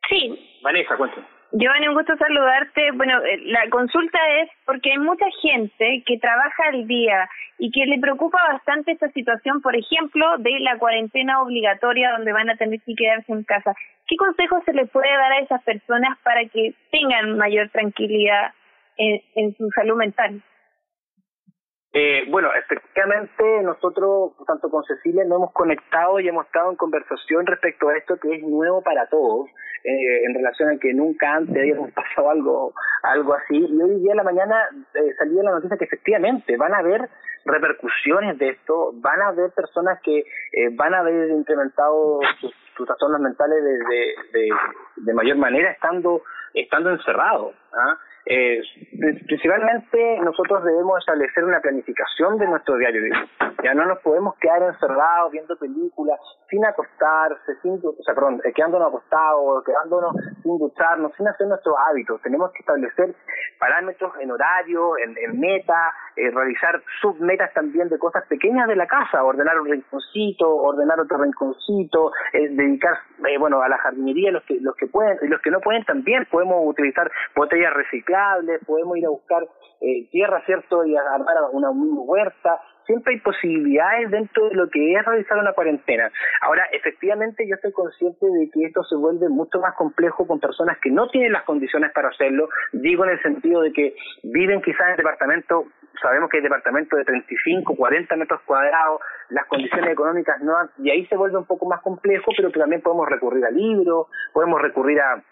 Sí. Vanessa, cuéntame. Giovanni, un gusto saludarte. Bueno, eh, la consulta es porque hay mucha gente que trabaja al día y que le preocupa bastante esta situación, por ejemplo, de la cuarentena obligatoria donde van a tener que quedarse en casa. ¿Qué consejos se le puede dar a esas personas para que tengan mayor tranquilidad en, en su salud mental? Eh, bueno, efectivamente nosotros, tanto con Cecilia, nos hemos conectado y hemos estado en conversación respecto a esto que es nuevo para todos, eh, en relación a que nunca antes habíamos *laughs* pasado algo algo así. Y hoy día en la mañana eh, salía la noticia que efectivamente van a haber repercusiones de esto, van a haber personas que eh, van a haber incrementado sus, trastornos mentales de, de, de, de mayor manera estando estando encerrados. ¿ah? Eh, principalmente nosotros debemos establecer una planificación de nuestro diario. Ya no nos podemos quedar encerrados viendo películas sin acostarse, sin, o sea, perdón, eh, quedándonos acostados, quedándonos sin ducharnos, sin hacer nuestros hábitos. Tenemos que establecer parámetros en horario, en, en meta, eh, realizar submetas también de cosas pequeñas de la casa, ordenar un rinconcito, ordenar otro rinconcito, eh, dedicar, eh, bueno, a la jardinería los que los que pueden y los que no pueden también podemos utilizar botellas recicladas podemos ir a buscar eh, tierra, ¿cierto? Y armar una, una huerta. Siempre hay posibilidades dentro de lo que es realizar una cuarentena. Ahora, efectivamente, yo estoy consciente de que esto se vuelve mucho más complejo con personas que no tienen las condiciones para hacerlo. Digo en el sentido de que viven quizás en departamentos sabemos que hay departamentos de 35, 40 metros cuadrados, las condiciones económicas no y ahí se vuelve un poco más complejo, pero también podemos recurrir a libros, podemos recurrir a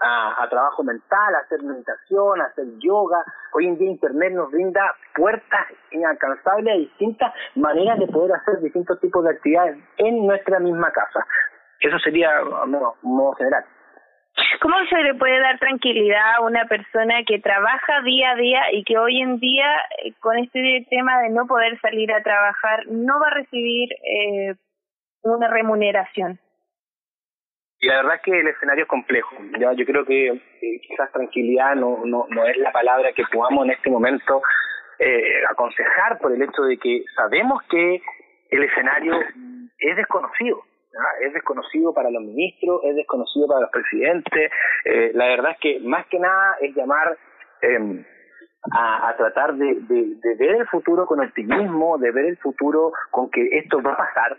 a, a, trabajo mental, a hacer meditación, a hacer yoga. Hoy en día Internet nos brinda puertas inalcanzables a distintas maneras de poder hacer distintos tipos de actividades en nuestra misma casa. Eso sería un modo general. ¿Cómo se le puede dar tranquilidad a una persona que trabaja día a día y que hoy en día, eh, con este tema de no poder salir a trabajar, no va a recibir eh, una remuneración? Y la verdad es que el escenario es complejo. Yo creo que quizás tranquilidad no, no, no es la palabra que podamos en este momento eh, aconsejar por el hecho de que sabemos que el escenario es desconocido. Es desconocido para los ministros, es desconocido para los presidentes. Eh, la verdad es que más que nada es llamar eh, a, tratar de, de, ver el futuro con optimismo, de ver el futuro con que esto va a pasar,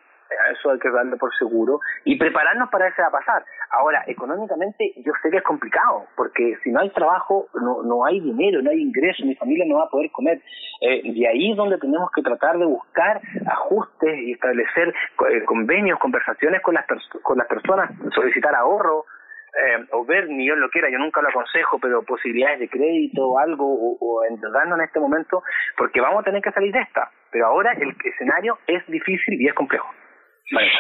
eso hay que darle por seguro y prepararnos para eso va a pasar. Ahora, económicamente yo sé que es complicado, porque si no hay trabajo, no, no hay dinero, no hay ingreso, mi familia no va a poder comer. Eh, y ahí es donde tenemos que tratar de buscar ajustes y establecer eh, convenios, conversaciones con las, con las personas, solicitar ahorro, eh, o ver, ni yo lo quiera, yo nunca lo aconsejo, pero posibilidades de crédito o algo, o, o en este momento, porque vamos a tener que salir de esta. Pero ahora el escenario es difícil y es complejo.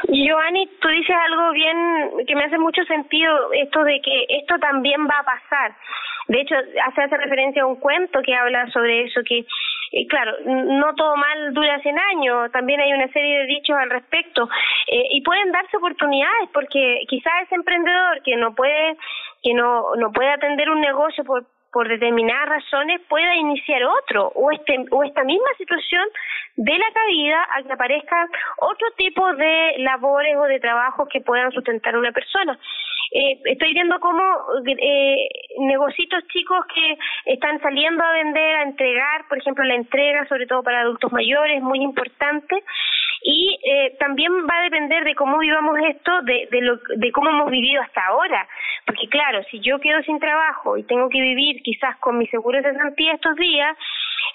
Giovanni, tú dices algo bien que me hace mucho sentido, esto de que esto también va a pasar. De hecho, hace, hace referencia a un cuento que habla sobre eso, que eh, claro, no todo mal dura 100 años, también hay una serie de dichos al respecto, eh, y pueden darse oportunidades, porque quizás ese emprendedor que no puede, que no, no puede atender un negocio por por determinadas razones pueda iniciar otro o este o esta misma situación de la cabida a que aparezcan otro tipo de labores o de trabajos que puedan sustentar a una persona. Eh, estoy viendo cómo eh, negocios chicos que están saliendo a vender, a entregar, por ejemplo, la entrega, sobre todo para adultos mayores, muy importante. Y eh, también va a depender de cómo vivamos esto, de, de, lo, de cómo hemos vivido hasta ahora. Porque claro, si yo quedo sin trabajo y tengo que vivir quizás con mi seguro de cesantía estos días,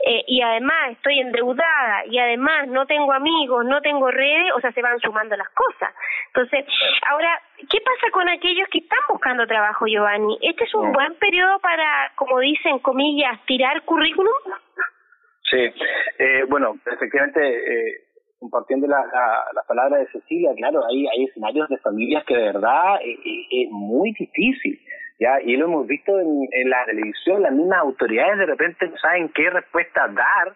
eh, y además estoy endeudada y además no tengo amigos, no tengo redes, o sea, se van sumando las cosas. Entonces, ahora, ¿qué pasa con aquellos que están buscando trabajo, Giovanni? ¿Este es un buen periodo para, como dicen, comillas, tirar currículum? Sí, eh, bueno, efectivamente, eh, compartiendo la, la, la, palabra de Cecilia, claro, hay, hay escenarios de familias que de verdad es, es muy difícil. ¿Ya? Y lo hemos visto en, en la televisión, las mismas autoridades de repente no saben qué respuesta dar.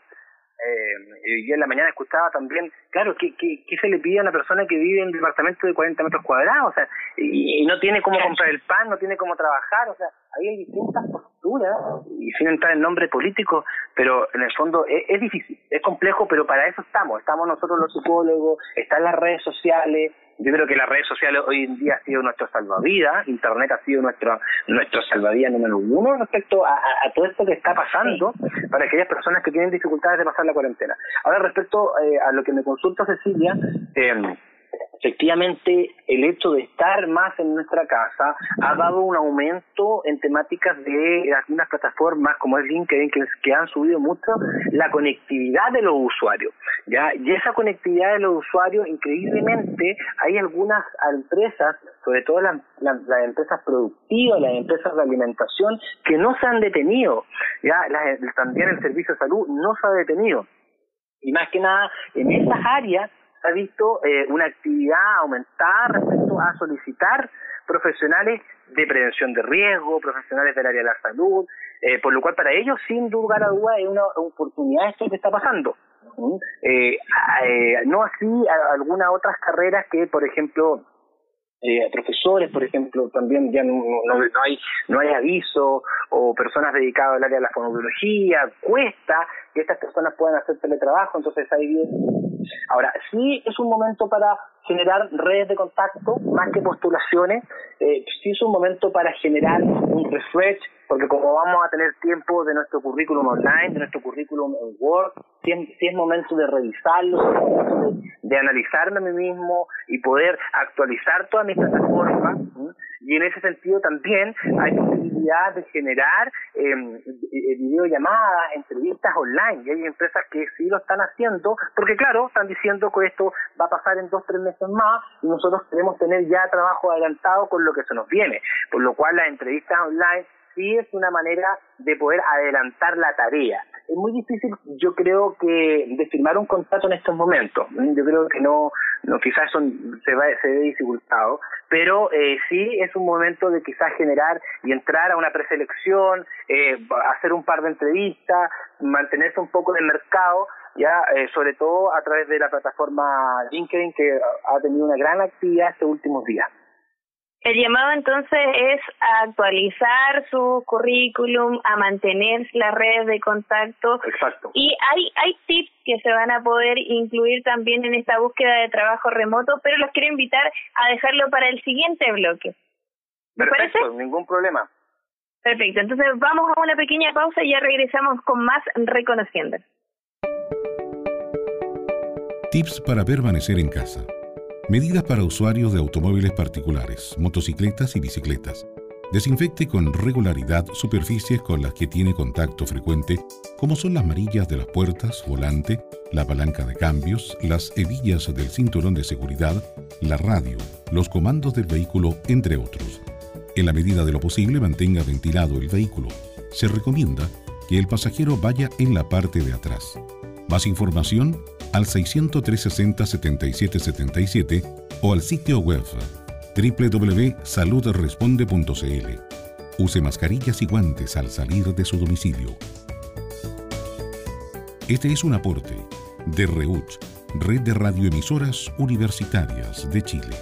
Eh, y en la mañana escuchaba también, claro, ¿qué, qué, qué se le pide a una persona que vive en un departamento de 40 metros cuadrados? O sea, y, no tiene cómo comprar el pan, no tiene cómo trabajar, o sea, hay distintas posturas, y sin entrar en nombre político, pero en el fondo es, es difícil, es complejo, pero para eso estamos, estamos nosotros los psicólogos, están las redes sociales, yo creo que las redes sociales hoy en día ha sido nuestro salvavidas, Internet ha sido nuestro nuestro salvavidas número uno respecto a, a, todo esto que está pasando para aquellas personas que tienen dificultades de pasar la cuarentena. Ahora, respecto eh, a lo que me consulta Cecilia, eh, efectivamente el hecho de estar más en nuestra casa ha dado un aumento en temáticas de algunas plataformas como es LinkedIn que, han subido mucho la conectividad de los usuarios ya y esa conectividad de los usuarios increíblemente hay algunas empresas sobre todo las, las, empresas productivas las empresas de alimentación que no se han detenido ya también el servicio de salud no se ha detenido. Y más que nada en esas áreas ha visto eh, una actividad aumentada respecto a solicitar profesionales de prevención de riesgo, profesionales del área de la salud, eh, por lo cual para ellos, sin lugar a duda, es una oportunidad esto que está pasando. Eh, eh, no así algunas otras carreras que, por ejemplo, eh, profesores, por ejemplo, también ya no, no, no, hay no hay aviso o personas dedicadas al área de la fonología, cuesta que estas personas puedan hacer teletrabajo, entonces ahí viene. Ahora, sí es un momento para generar redes de contacto, más que postulaciones, eh, sí es un momento para generar un refresh, porque como vamos a tener tiempo de nuestro currículum online, de nuestro currículum en Word, sí, es momento de revisarlo, de, de, analizarme a mí mismo y poder actualizar todas mis plataformas. Y en ese sentido también hay posibilidad de generar eh, videollamadas, entrevistas online. Y hay empresas que sí lo están haciendo, porque claro, están diciendo que esto va a pasar en dos, tres meses más y nosotros queremos tener ya trabajo adelantado con lo que se nos viene. Por lo cual las entrevistas online sí es una manera de poder adelantar la tarea. Es muy difícil, yo creo que, de firmar un contrato en estos momentos. Yo creo que no, no quizás son, se, va, se ve dificultado, pero eh, sí es un momento de quizás generar y entrar a una preselección, eh, hacer un par de entrevistas, mantenerse un poco en mercado ya eh, sobre todo a través de la plataforma LinkedIn que ha tenido una gran actividad estos últimos días. El llamado entonces es a actualizar su currículum, a mantener las redes de contacto. Exacto. Y hay, hay tips que se van a poder incluir también en esta búsqueda de trabajo remoto, pero los quiero invitar a dejarlo para el siguiente bloque. ¿Me Perfecto, parece? ningún problema. Perfecto, entonces vamos a una pequeña pausa y ya regresamos con más Reconociendo. Tips para permanecer en casa. Medidas para usuarios de automóviles particulares, motocicletas y bicicletas. Desinfecte con regularidad superficies con las que tiene contacto frecuente, como son las marillas de las puertas, volante, la palanca de cambios, las hebillas del cinturón de seguridad, la radio, los comandos del vehículo, entre otros. En la medida de lo posible mantenga ventilado el vehículo. Se recomienda que el pasajero vaya en la parte de atrás. Más información al 603 60 77 77 o al sitio web www.saludresponde.cl. Use mascarillas y guantes al salir de su domicilio. Este es un aporte de REUCH, Red de Radioemisoras Universitarias de Chile.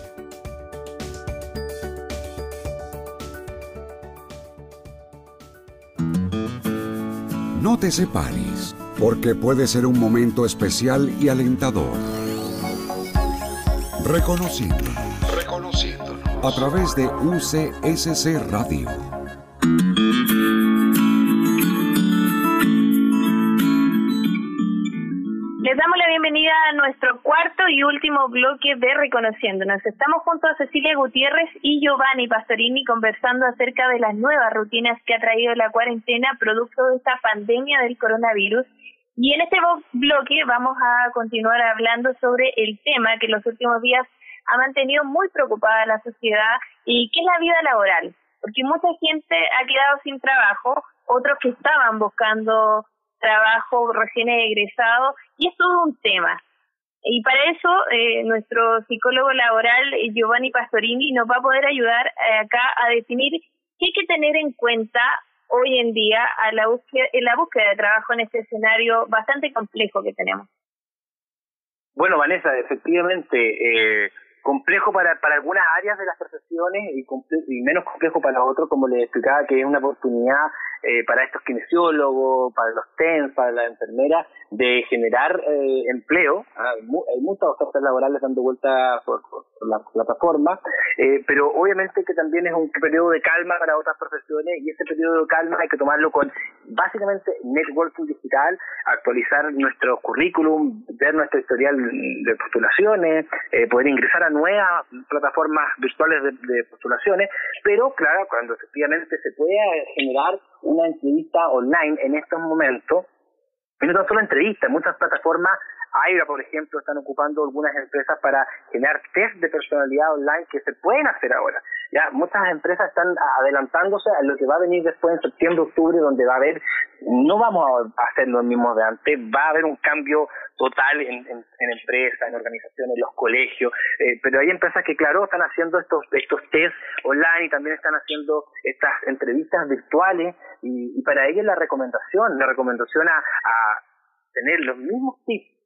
No te separes, porque puede ser un momento especial y alentador. Reconociendo a través de UCSC Radio. Les damos la bienvenida a nuestro cuarto y último bloque de Reconociéndonos. Estamos junto a Cecilia Gutiérrez y Giovanni Pastorini conversando acerca de las nuevas rutinas que ha traído la cuarentena producto de esta pandemia del coronavirus. Y en este bloque vamos a continuar hablando sobre el tema que en los últimos días ha mantenido muy preocupada la sociedad y qué es la vida laboral, porque mucha gente ha quedado sin trabajo, otros que estaban buscando trabajo recién egresado y es todo un tema. Y para eso eh, nuestro psicólogo laboral Giovanni Pastorini nos va a poder ayudar eh, acá a definir qué hay que tener en cuenta hoy en día a la búsqueda, en la búsqueda de trabajo en este escenario bastante complejo que tenemos. Bueno, Vanessa, efectivamente, eh, complejo para, para algunas áreas de las profesiones y, y menos complejo para otros, como les explicaba, que es una oportunidad eh, para estos kinesiólogos, para los TENS, para las enfermeras, de generar eh, empleo. Ah, hay, muchas ofertas laborales dando vuelta por, la plataforma, eh, pero obviamente que también es un periodo de calma para otras profesiones y ese periodo de calma hay que tomarlo con básicamente networking digital, actualizar nuestro currículum, ver nuestro historial de postulaciones, eh, poder ingresar a nuevas plataformas virtuales de, postulaciones, pero claro, cuando efectivamente se pueda generar una entrevista online en estos momentos, y no tan solo entrevistas, muchas plataformas, AIRA por ejemplo, están ocupando algunas empresas para generar test de personalidad online que se pueden hacer ahora. Ya muchas empresas están adelantándose a lo que va a venir después en septiembre, octubre, donde va a haber, no vamos a hacer lo mismo de antes, va a haber un cambio total en, en, empresas, en organizaciones, en los colegios, eh, pero hay empresas que, claro, están haciendo estos, estos test online y también están haciendo estas entrevistas virtuales y, para ellos la recomendación, la recomendación a, a tener los mismos tips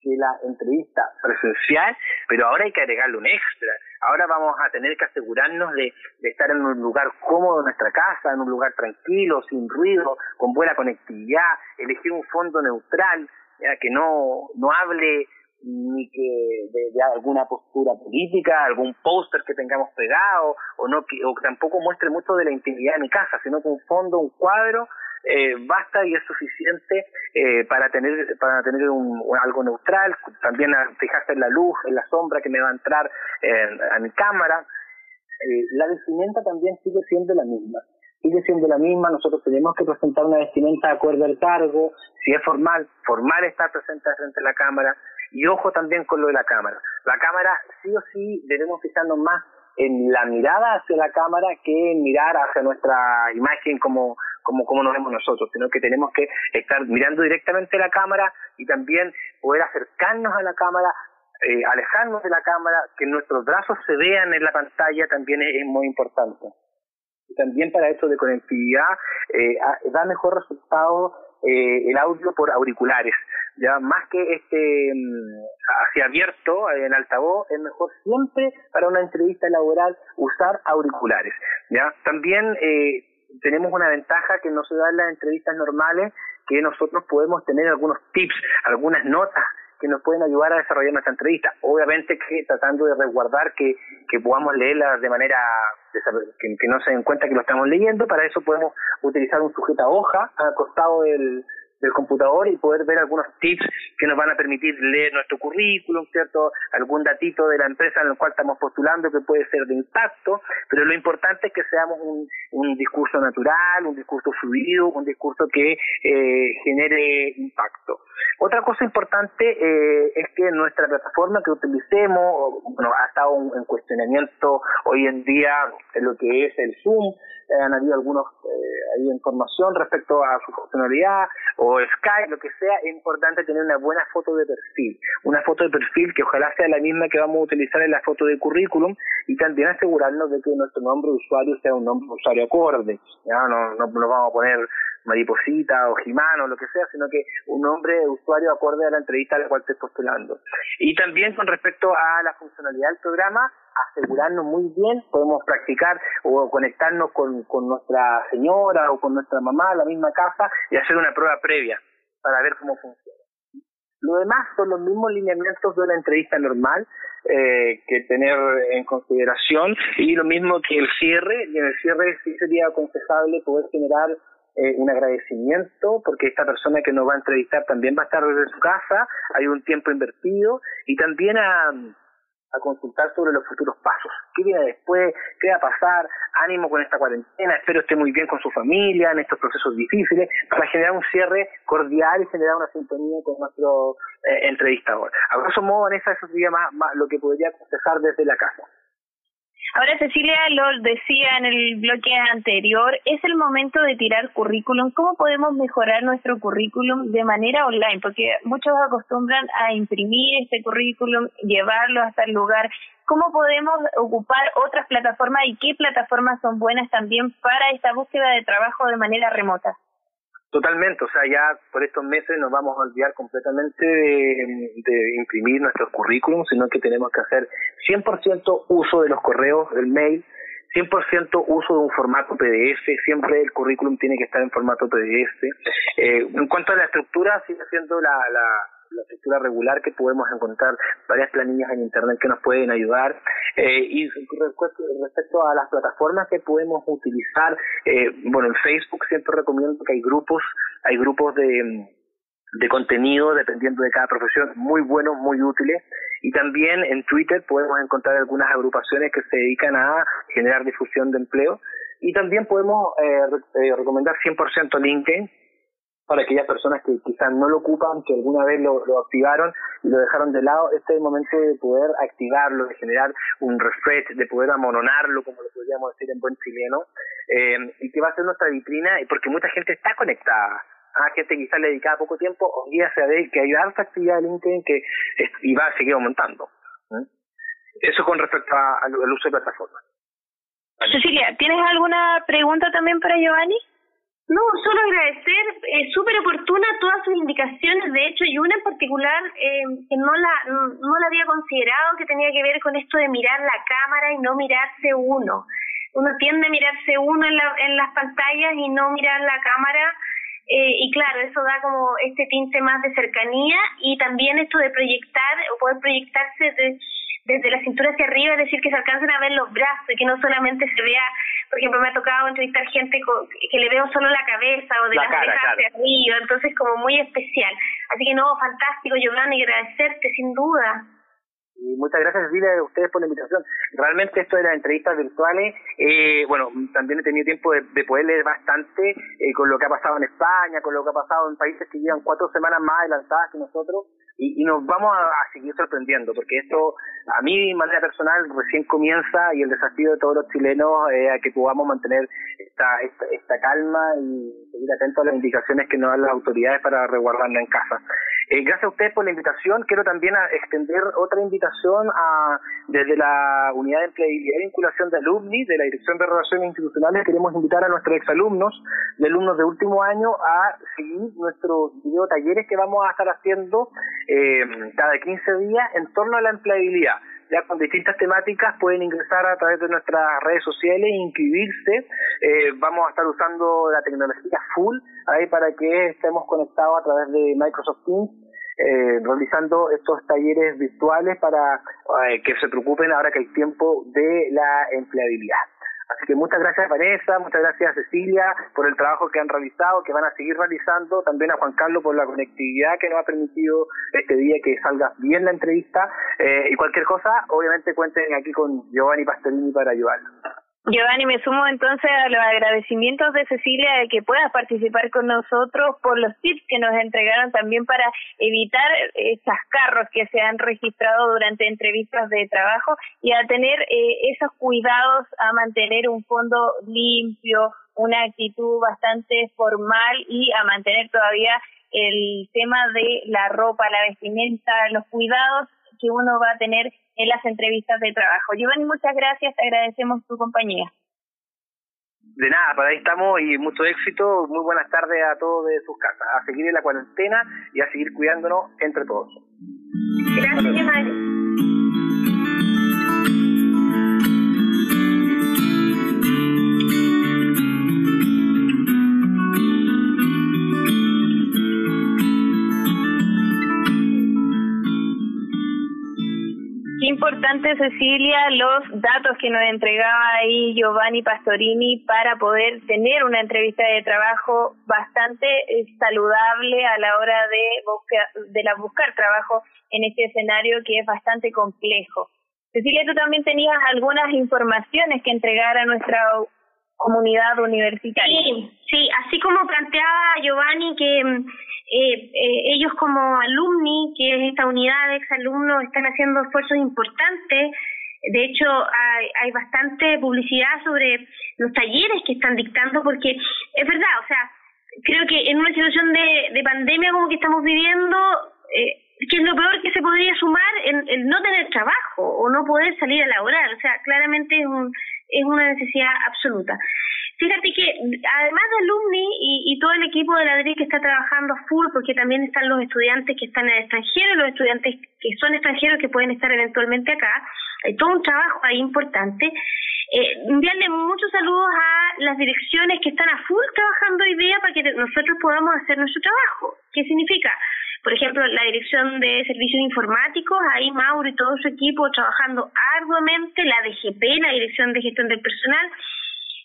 que la entrevista presencial, pero ahora hay que agregarle un extra. Ahora vamos a tener que asegurarnos de, de, estar en un lugar cómodo en nuestra casa, en un lugar tranquilo, sin ruido, con buena conectividad, elegir un fondo neutral, ya que no, no hable ni que de, alguna postura política, algún póster que tengamos pegado, o no que, o tampoco muestre mucho de la intimidad de mi casa, sino que un fondo, un cuadro, eh, basta y es suficiente eh, para tener para tener un, algo neutral, también fijarse en la luz, en la sombra que me va a entrar a mi cámara. Eh, la vestimenta también sigue siendo la misma. Sigue siendo la misma, nosotros tenemos que presentar una vestimenta de acuerdo al cargo, si es formal, formal estar presente frente a la cámara, y ojo también con lo de la cámara. La cámara sí o sí debemos fijarnos más en la mirada hacia la cámara que en mirar hacia nuestra imagen como, como, como nos vemos nosotros, sino que tenemos que estar mirando directamente la cámara y también poder acercarnos a la cámara, eh, alejarnos de la cámara, que nuestros brazos se vean en la pantalla también es muy importante. También para esto de conectividad eh, da mejor resultado eh, el audio por auriculares. Ya más que este mm, hacia abierto en altavoz, es mejor siempre para una entrevista laboral usar auriculares. Ya también eh, tenemos una ventaja que no se da en las entrevistas normales, que nosotros podemos tener algunos tips, algunas notas que nos pueden ayudar a desarrollar nuestra entrevista. Obviamente que tratando de resguardar que, que podamos leerlas de manera que, que no se den cuenta que lo estamos leyendo, para eso podemos utilizar un sujeto a hoja al costado del, del computador y poder ver algunos tips que nos van a permitir leer nuestro currículum, ¿cierto? Algún datito de la empresa en el cual estamos postulando que puede ser de impacto, pero lo importante es que seamos un, un discurso natural, un discurso fluido, un discurso que eh, genere impacto. Otra cosa importante eh, es que nuestra plataforma que utilicemos, bueno, ha estado en cuestionamiento hoy en día en lo que es el Zoom, han habido algunos eh, información respecto a su funcionalidad o Skype, lo que sea, es importante tener una buena foto de perfil, una foto de perfil que ojalá sea la misma que vamos a utilizar en la foto de currículum y también asegurarnos de que nuestro nombre de usuario sea un nombre de usuario acorde, ya no, no nos vamos a poner mariposita o Jimano, lo que sea, sino que un nombre usuario acorde a la entrevista a la cual estés postulando. Y también con respecto a la funcionalidad del programa, asegurarnos muy bien, podemos practicar o conectarnos con, con nuestra señora o con nuestra mamá a la misma casa y hacer una prueba previa para ver cómo funciona. Lo demás son los mismos lineamientos de una entrevista normal eh, que tener en consideración y lo mismo que el cierre, y en el cierre sí sería aconsejable poder generar eh, un agradecimiento porque esta persona que nos va a entrevistar también va a estar desde su casa, hay un tiempo invertido y también a, consultar sobre los futuros pasos. ¿Qué viene después? ¿Qué va a pasar? Ánimo con esta cuarentena, espero esté muy bien con su familia en estos procesos difíciles, para generar un cierre cordial y generar una sintonía con nuestro eh, entrevistador. A grosso modo, Vanessa, eso sería más, más lo que podría aconsejar desde la casa. Ahora Cecilia lo decía en el bloque anterior, es el momento de tirar currículum. ¿Cómo podemos mejorar nuestro currículum de manera online? Porque muchos acostumbran a imprimir este currículum, llevarlo hasta el lugar. ¿Cómo podemos ocupar otras plataformas y qué plataformas son buenas también para esta búsqueda de trabajo de manera remota? Totalmente, o sea, ya por estos meses nos vamos a olvidar completamente de, imprimir nuestros currículums, sino que tenemos que hacer 100% uso de los correos, del mail, 100% uso de un formato PDF, siempre el currículum tiene que estar en formato PDF. Eh, en cuanto a la estructura, sigue siendo la, la la estructura regular que podemos encontrar varias planillas en internet que nos pueden ayudar. Eh, y respecto a las plataformas que podemos utilizar eh, bueno en Facebook siempre recomiendo que hay grupos hay grupos de de contenido dependiendo de cada profesión muy buenos muy útiles. Y también en Twitter podemos encontrar algunas agrupaciones que se dedican a generar difusión de empleo. Y también podemos eh, eh recomendar 100% LinkedIn para aquellas personas que quizás no lo ocupan, que alguna vez lo, activaron y lo dejaron de lado, este es el momento de poder activarlo, de generar un refresh, de poder amononarlo, como lo podríamos decir en buen chileno, eh, y que va a ser nuestra vitrina, porque mucha gente está conectada. A ah, gente quizás le dedicaba poco tiempo, hoy día se ve que hay harta actividad de LinkedIn que y va a seguir aumentando. Eso con respecto al uso de plataformas. Cecilia, ¿tienes alguna pregunta también para Giovanni? No, solo agradecer, eh, súper oportuna todas sus indicaciones, de hecho, y una en particular eh, que no la, no la había considerado, que tenía que ver con esto de mirar la cámara y no mirarse uno. Uno tiende a mirarse uno en, la, en las pantallas y no mirar la cámara, eh, y claro, eso da como este tinte más de cercanía y también esto de proyectar o poder proyectarse de desde la cintura hacia arriba, es decir, que se alcancen a ver los brazos y que no solamente se vea, por ejemplo, me ha tocado entrevistar gente que le veo solo la cabeza o de la, cabeza hacia arriba, entonces como muy especial. Así que no, fantástico, Giovanni, agradecerte sin duda. Y muchas gracias, Cecilia, a ustedes por la invitación. Realmente esto de las entrevistas virtuales, eh, bueno, también he tenido tiempo de, poder leer bastante eh, con lo que ha pasado en España, con lo que ha pasado en países que llevan cuatro semanas más adelantadas que nosotros, y, nos vamos a, seguir sorprendiendo, porque esto, a mí, de manera personal, recién comienza y el desafío de todos los chilenos es a que podamos mantener esta, esta, esta calma y seguir atentos a las indicaciones que nos dan las autoridades para resguardarla en casa. Eh, gracias a ustedes por la invitación. Quiero también extender otra invitación a, desde la Unidad de Empleabilidad y Vinculación de Alumni, de la Dirección de Relaciones Institucionales. Queremos invitar a nuestros exalumnos y alumnos de último año a seguir nuestros video talleres que vamos a estar haciendo eh, cada 15 días en torno a la empleabilidad ya con distintas temáticas pueden ingresar a través de nuestras redes sociales e inscribirse. Eh, vamos a estar usando la tecnología full ahí para que estemos conectados a través de Microsoft Teams eh, realizando estos talleres virtuales para que se preocupen ahora que hay tiempo de la empleabilidad. Así que muchas gracias Vanessa, muchas gracias Cecilia por el trabajo que han realizado, que van a seguir realizando, también a Juan Carlos por la conectividad que nos ha permitido este día que salga bien la entrevista eh, y cualquier cosa, obviamente cuenten aquí con Giovanni Pastorini para ayudarnos. Giovanni, me sumo entonces a los agradecimientos de Cecilia de que puedas participar con nosotros por los tips que nos entregaron también para evitar esas carros que se han registrado durante entrevistas de trabajo y a tener eh, esos cuidados a mantener un fondo limpio, una actitud bastante formal y a mantener todavía el tema de la ropa, la vestimenta, los cuidados que uno va a tener en las entrevistas de trabajo. Giovanni, muchas gracias, te agradecemos tu compañía. De nada, para ahí estamos y mucho éxito. Muy buenas tardes a todos de sus casas. A seguir en la cuarentena y a seguir cuidándonos entre todos. Gracias, Giovanni. Importante, Cecilia, los datos que nos entregaba ahí Giovanni Pastorini para poder tener una entrevista de trabajo bastante eh, saludable a la hora de, de la buscar trabajo en este escenario que es bastante complejo. Cecilia, tú también tenías algunas informaciones que entregar a nuestra comunidad universitaria. Sí, sí, así como planteaba Giovanni que mm, eh, eh, ellos como alumni, que es esta unidad de exalumnos, están haciendo esfuerzos importantes. De hecho, hay, hay bastante publicidad sobre los talleres que están dictando, porque es verdad, o sea, creo que en una situación de, de pandemia como que estamos viviendo, eh, que es lo peor que se podría sumar en el no tener trabajo o no poder salir a laborar. O sea, claramente es, un, es una necesidad absoluta. Fíjate que además de alumni y, todo el equipo de la que está trabajando full, porque también están los estudiantes que están en el extranjero, los estudiantes que son extranjeros que pueden estar eventualmente acá, hay todo un trabajo ahí importante. Eh, enviarle muchos saludos a las direcciones que están a full trabajando hoy día para que nosotros podamos hacer nuestro trabajo. ¿Qué significa? Por ejemplo, la Dirección de Servicios Informáticos, ahí Mauro y todo su equipo trabajando arduamente, la DGP, la Dirección de Gestión del Personal,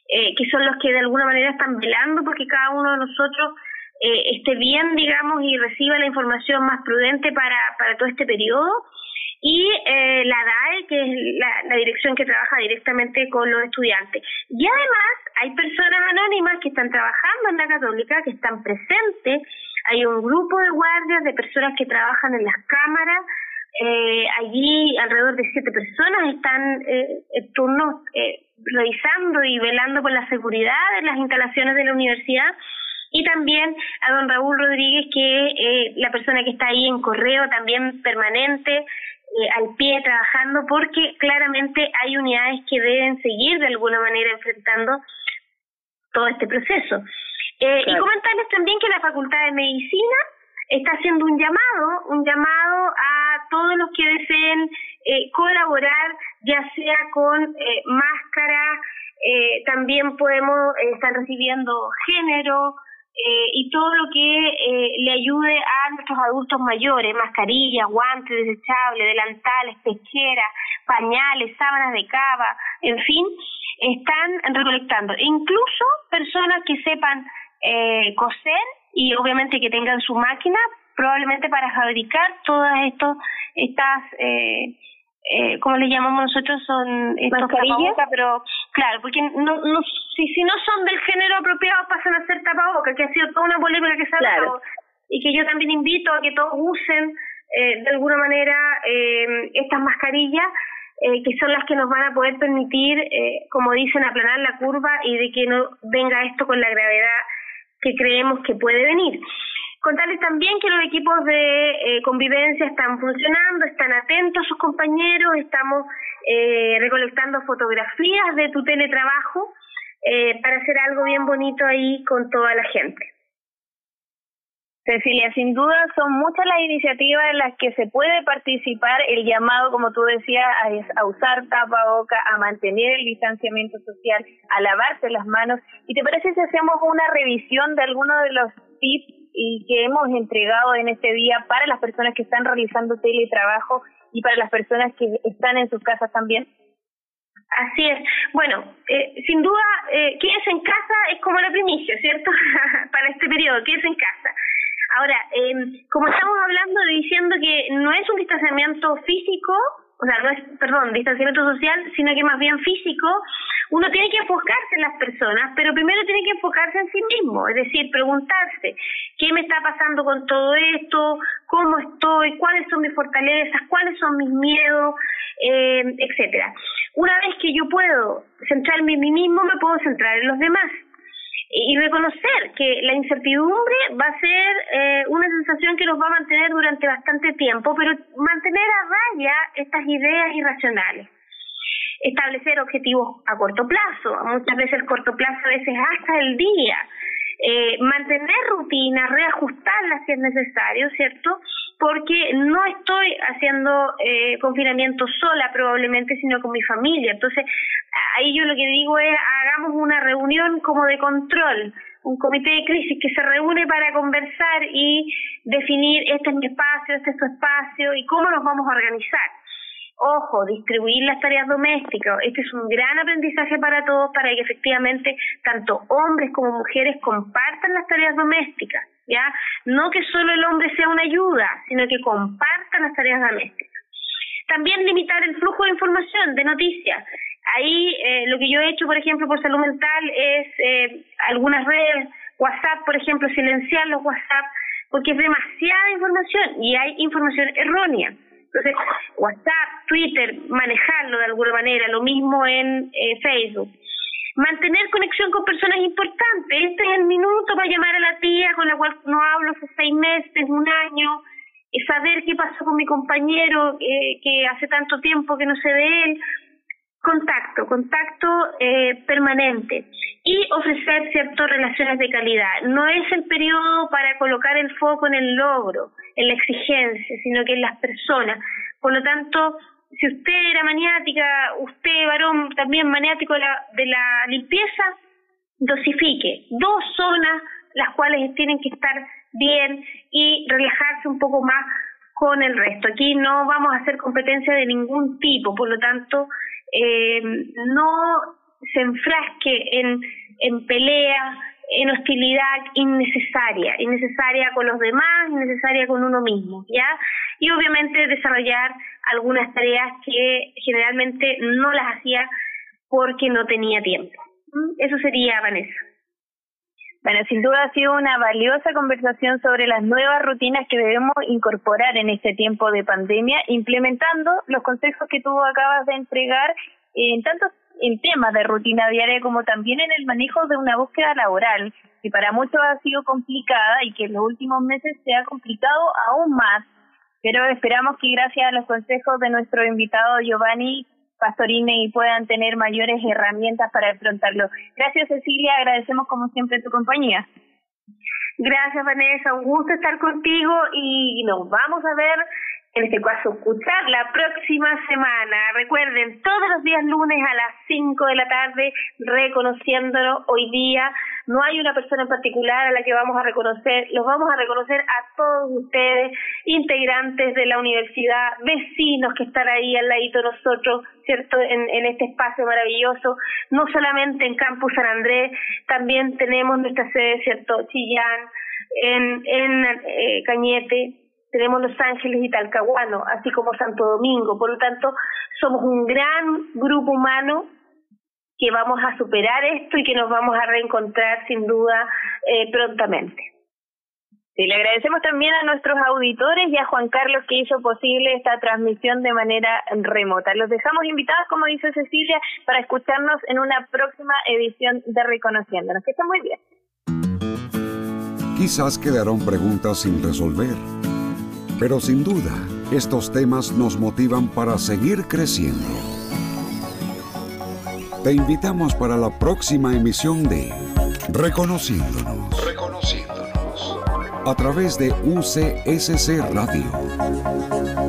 eh, que son los que de alguna manera están velando porque cada uno de nosotros eh, esté bien, digamos, y reciba la información más prudente para, para todo este periodo. Y eh, la DAE, que es la, dirección que trabaja directamente con los estudiantes. Y además hay personas anónimas que están trabajando en la católica, que están presentes. Hay un grupo de guardias, de personas que trabajan en las cámaras, eh, allí alrededor de siete personas están eh, en turnos eh, revisando y velando por la seguridad de las instalaciones de la universidad y también a don Raúl Rodríguez, que eh, la persona que está ahí en correo también permanente, eh, al pie trabajando, porque claramente hay unidades que deben seguir de alguna manera enfrentando todo este proceso. Eh, Y comentarles también que la Facultad de Medicina está haciendo un llamado, un llamado a todos los que deseen eh, colaborar, ya sea con eh, máscara, eh, también podemos eh, estar recibiendo género eh, y todo lo que eh, le ayude a nuestros adultos mayores, mascarillas, guantes desechables, delantales, pecheras, pañales, sábanas de cava, en fin, están recolectando. Incluso personas que sepan eh, coser y obviamente que tengan su máquina probablemente para fabricar todas estos estas eh, eh, como le llamamos nosotros son estos tapabocas pero claro porque no, no si si no son del género apropiado pasan a ser tapabocas que ha sido toda una polémica que se ha dado. Y que yo también invito a que todos usen eh, de alguna manera eh, estas mascarillas eh, que son las que nos van a poder permitir, eh, como dicen, aplanar la curva y de que no venga esto con la gravedad que creemos que puede venir. Contarles también que los equipos de eh, convivencia están funcionando, están atentos a sus compañeros, estamos eh, recolectando fotografías de tu teletrabajo eh, para hacer algo bien bonito ahí con toda la gente. Cecilia, sin duda son muchas las iniciativas en las que se puede participar, el llamado, como tú decías, a, usar tapaboca, a mantener el distanciamiento social, a lavarse las manos. ¿Y te parece si hacemos una revisión de algunos de los tips y que hemos entregado en este día para las personas que están realizando teletrabajo y para las personas que están en sus casas también? Así es. Bueno, eh, sin duda, eh, quédese en casa es como la primicia, ¿cierto? *laughs* Para este periodo, quédese en casa. Ahora, eh, como estamos hablando, diciendo que no es un distanciamiento físico, o sea, no es, perdón, distanciamiento social, sino que más bien físico, uno tiene que enfocarse en las personas, pero primero tiene que enfocarse en sí mismo, es decir, preguntarse, ¿qué me está pasando con todo esto? ¿Cómo estoy? ¿Cuáles son mis fortalezas? ¿Cuáles son mis miedos? Eh, etcétera. Una vez que yo puedo centrarme en mí mismo, me puedo centrar en los demás y reconocer que la incertidumbre va a ser eh, una sensación que nos va a mantener durante bastante tiempo, pero mantener a raya estas ideas irracionales. Establecer objetivos a corto plazo, muchas veces el corto plazo a veces hasta el día, eh, mantener rutinas, reajustarlas si es necesario, ¿cierto? Porque no estoy haciendo eh, confinamiento sola probablemente, sino con mi familia. Entonces, ahí yo lo que digo es, hagamos una reunión como de control, un comité de crisis que se reúne para conversar y definir este es mi espacio, este es tu espacio y cómo nos vamos a organizar. Ojo, distribuir las tareas domésticas. Este es un gran aprendizaje para todos para que efectivamente tanto hombres como mujeres compartan las tareas domésticas. ¿Ya? No que solo el hombre sea una ayuda, sino que compartan las tareas domésticas. También limitar el flujo de información, de noticias. Ahí eh, lo que yo he hecho, por ejemplo, por salud mental es eh, algunas redes, WhatsApp, por ejemplo, silenciar los WhatsApp, porque es demasiada información y hay información errónea. Entonces, WhatsApp, Twitter, manejarlo de alguna manera, lo mismo en eh, Facebook. Mantener conexión con personas importantes. Este es el minuto para llamar a la tía con la cual no hablo hace seis meses, un año, saber qué pasó con mi compañero eh, que hace tanto tiempo que no sé de él. Contacto, contacto eh, permanente y ofrecer ciertas relaciones de calidad. No es el periodo para colocar el foco en el logro, en la exigencia, sino que en las personas. Por lo tanto, si usted era maniática, usted varón también maniático de la, de la limpieza, dosifique dos zonas las cuales tienen que estar bien y relajarse un poco más con el resto. Aquí no vamos a hacer competencia de ningún tipo, por lo tanto, eh, no se enfrasque en, en pelea, en hostilidad innecesaria, innecesaria con los demás, innecesaria con uno mismo, ¿ya? Y obviamente desarrollar algunas tareas que generalmente no las hacía porque no tenía tiempo. Eso sería, Vanessa. Bueno, sin duda ha sido una valiosa conversación sobre las nuevas rutinas que debemos incorporar en este tiempo de pandemia, implementando los consejos que tú acabas de entregar en tantos en temas de rutina diaria como también en el manejo de una búsqueda laboral, que para muchos ha sido complicada y que en los últimos meses se ha complicado aún más. Pero esperamos que gracias a los consejos de nuestro invitado Giovanni Pastorini puedan tener mayores herramientas para afrontarlo. Gracias Cecilia, agradecemos como siempre tu compañía. Gracias Vanessa, un gusto estar contigo y nos vamos a ver en este caso escuchar la próxima semana. Recuerden, todos los días lunes a las 5 de la tarde, reconociéndolo hoy día. No hay una persona en particular a la que vamos a reconocer, los vamos a reconocer a todos ustedes, integrantes de la universidad, vecinos que están ahí al ladito de nosotros, ¿cierto? En, en este espacio maravilloso, no solamente en Campus San Andrés, también tenemos nuestra sede, ¿cierto? Chillán, en, en eh, Cañete, tenemos Los Ángeles y Talcahuano, así como Santo Domingo. Por lo tanto, somos un gran grupo humano que vamos a superar esto y que nos vamos a reencontrar sin duda eh, prontamente. Sí, le agradecemos también a nuestros auditores y a Juan Carlos que hizo posible esta transmisión de manera remota. Los dejamos invitados, como dice Cecilia, para escucharnos en una próxima edición de Reconociéndonos. Que estén muy bien. Quizás quedaron preguntas sin resolver pero sin duda, estos temas nos motivan para seguir creciendo. Te invitamos para la próxima emisión de Reconociéndonos. Reconociéndonos. A través de UCSC Radio.